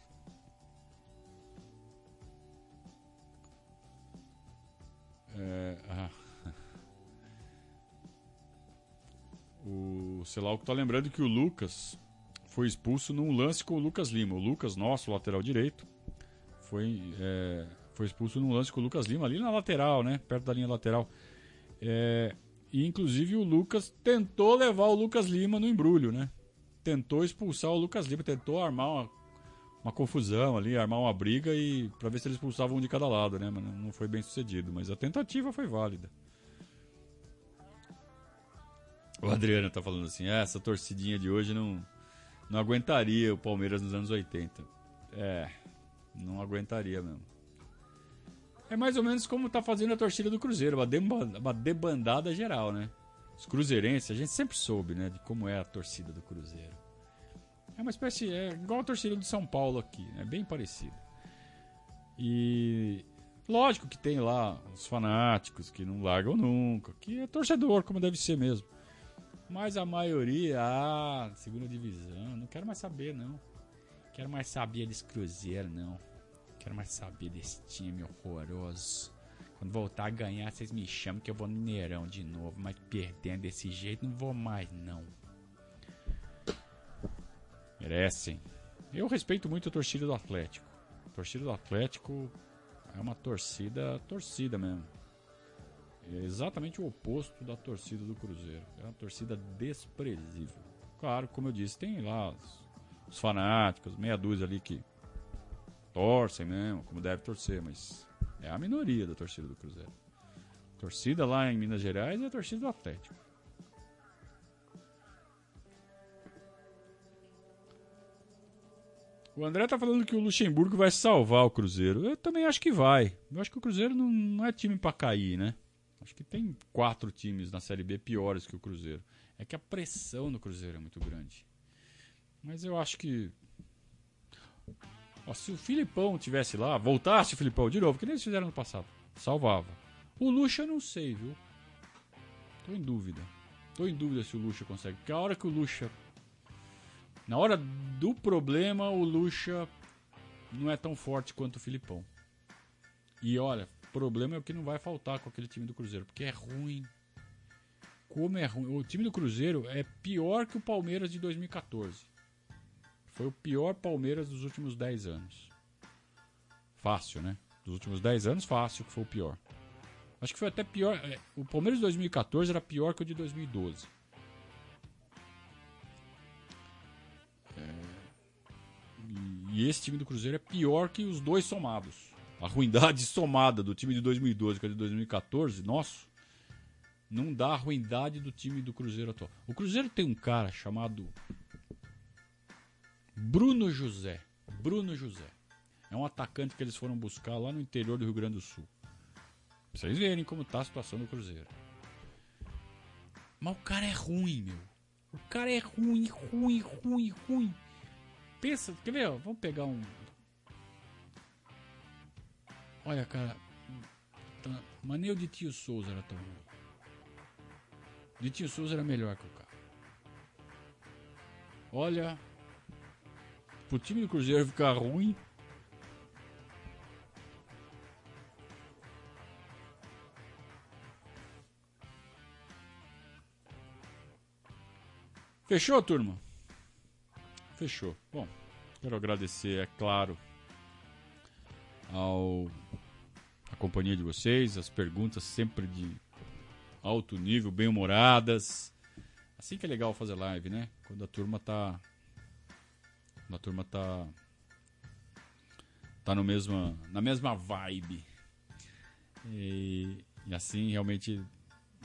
É, ah. [laughs] O Celauco tá lembrando que o Lucas foi expulso num lance com o Lucas Lima. O Lucas, nosso lateral direito, foi, é, foi expulso num lance com o Lucas Lima, ali na lateral, né? Perto da linha lateral. É, e inclusive o Lucas tentou levar o Lucas Lima no embrulho, né? Tentou expulsar o Lucas Lima, tentou armar uma, uma confusão ali, armar uma briga e para ver se eles expulsavam um de cada lado, né? Mas não foi bem sucedido, mas a tentativa foi válida. O Adriano tá falando assim: ah, essa torcidinha de hoje não, não aguentaria o Palmeiras nos anos 80. É, não aguentaria mesmo. É mais ou menos como tá fazendo a torcida do Cruzeiro, uma, debandada geral, né? Os cruzeirenses, a gente sempre soube, né, de como é a torcida do Cruzeiro. É uma espécie, é igual a torcida do São Paulo aqui, é né? bem parecido. E lógico que tem lá os fanáticos que não largam nunca, que é torcedor, como deve ser mesmo. Mas a maioria, ah, segunda divisão, não quero mais saber não. Quero mais saber desse Cruzeiro não. Quero mais saber desse time horroroso. Quando voltar a ganhar, vocês me chamam que eu vou no Mineirão de novo. Mas perdendo desse jeito, não vou mais, não. Merecem. Eu respeito muito a torcida do Atlético. A torcida do Atlético é uma torcida, torcida mesmo. É exatamente o oposto da torcida do Cruzeiro. É uma torcida desprezível. Claro, como eu disse, tem lá os, os fanáticos, meia dúzia ali que torcem mesmo, como deve torcer, mas é a minoria da torcida do Cruzeiro. A torcida lá em Minas Gerais é a torcida do Atlético. O André tá falando que o Luxemburgo vai salvar o Cruzeiro. Eu também acho que vai. Eu acho que o Cruzeiro não, não é time para cair, né? Acho que tem quatro times na Série B piores que o Cruzeiro. É que a pressão no Cruzeiro é muito grande. Mas eu acho que Ó, se o Filipão tivesse lá, voltasse o Filipão de novo, que nem eles fizeram no passado, salvava. O Lucha eu não sei, viu? Tô em dúvida. Tô em dúvida se o Lucha consegue. Porque a hora que o Lucha. Na hora do problema, o Lucha não é tão forte quanto o Filipão. E olha, problema é o que não vai faltar com aquele time do Cruzeiro, porque é ruim. Como é ruim. O time do Cruzeiro é pior que o Palmeiras de 2014. Foi o pior Palmeiras dos últimos 10 anos. Fácil, né? Dos últimos 10 anos, fácil que foi o pior. Acho que foi até pior. É, o Palmeiras de 2014 era pior que o de 2012. É, e esse time do Cruzeiro é pior que os dois somados. A ruindade [laughs] somada do time de 2012 com a de 2014, nosso, não dá a ruindade do time do Cruzeiro atual. O Cruzeiro tem um cara chamado Bruno José. Bruno José. É um atacante que eles foram buscar lá no interior do Rio Grande do Sul. Pra vocês verem como tá a situação do Cruzeiro. Mas o cara é ruim, meu. O cara é ruim, ruim, ruim, ruim. Pensa, quer ver? Vamos pegar um. Olha, cara. Tá, o de Tio Souza era tão ruim. De Tio Souza era melhor que o cara. Olha, pro time do Cruzeiro ficar ruim. Fechou, turma? Fechou. Bom, quero agradecer, é claro, ao a companhia de vocês, as perguntas sempre de alto nível, bem humoradas. Assim que é legal fazer live, né? Quando a turma tá a turma tá tá no mesma, na mesma vibe. E, e assim realmente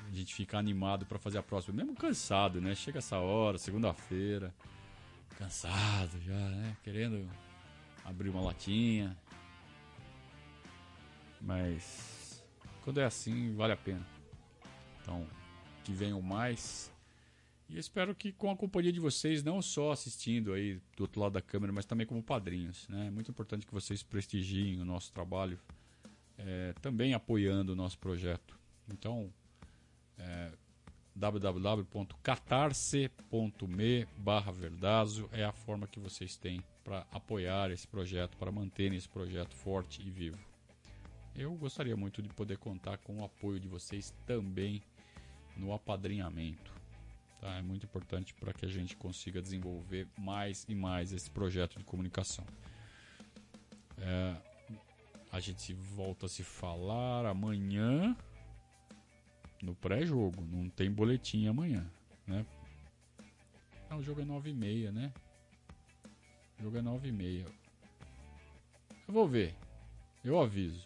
a gente fica animado para fazer a próxima. Mesmo cansado, né? Chega essa hora, segunda-feira, cansado já, né? Querendo abrir uma latinha. Mas quando é assim, vale a pena. Então, que venham mais. E espero que com a companhia de vocês, não só assistindo aí do outro lado da câmera, mas também como padrinhos. Né? É muito importante que vocês prestigiem o nosso trabalho, é, também apoiando o nosso projeto. Então, é, www.catarse.me barra Verdazo é a forma que vocês têm para apoiar esse projeto, para manter esse projeto forte e vivo. Eu gostaria muito de poder contar com o apoio de vocês também no apadrinhamento. Tá? É muito importante para que a gente consiga desenvolver mais e mais esse projeto de comunicação. É, a gente volta a se falar amanhã no pré-jogo. Não tem boletim amanhã, né? Ah, o jogo é 9 e meia, né? O jogo é 9 e meia. Eu vou ver. Eu aviso.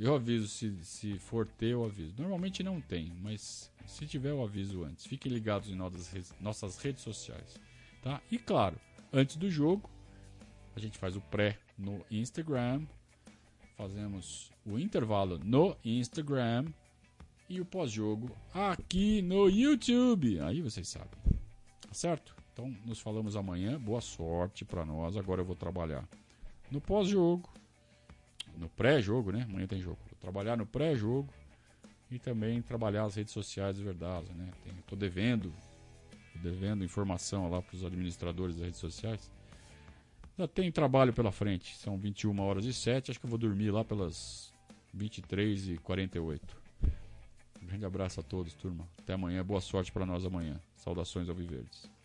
Eu aviso se, se for ter, eu aviso. Normalmente não tem, mas se tiver, eu aviso antes. Fiquem ligados em nossas, nossas redes sociais. Tá? E claro, antes do jogo, a gente faz o pré no Instagram. Fazemos o intervalo no Instagram e o pós-jogo aqui no YouTube. Aí vocês sabem. Tá certo? Então nos falamos amanhã. Boa sorte para nós. Agora eu vou trabalhar no pós-jogo, no pré-jogo, né? Amanhã tem jogo. Trabalhar no pré-jogo e também trabalhar as redes sociais de verdade, né? Tô devendo, devendo informação lá para os administradores das redes sociais. Já tem trabalho pela frente. São 21 horas e 7. Acho que eu vou dormir lá pelas 23 e 48. Um grande abraço a todos, turma. Até amanhã. Boa sorte para nós amanhã. Saudações ao Viverdes.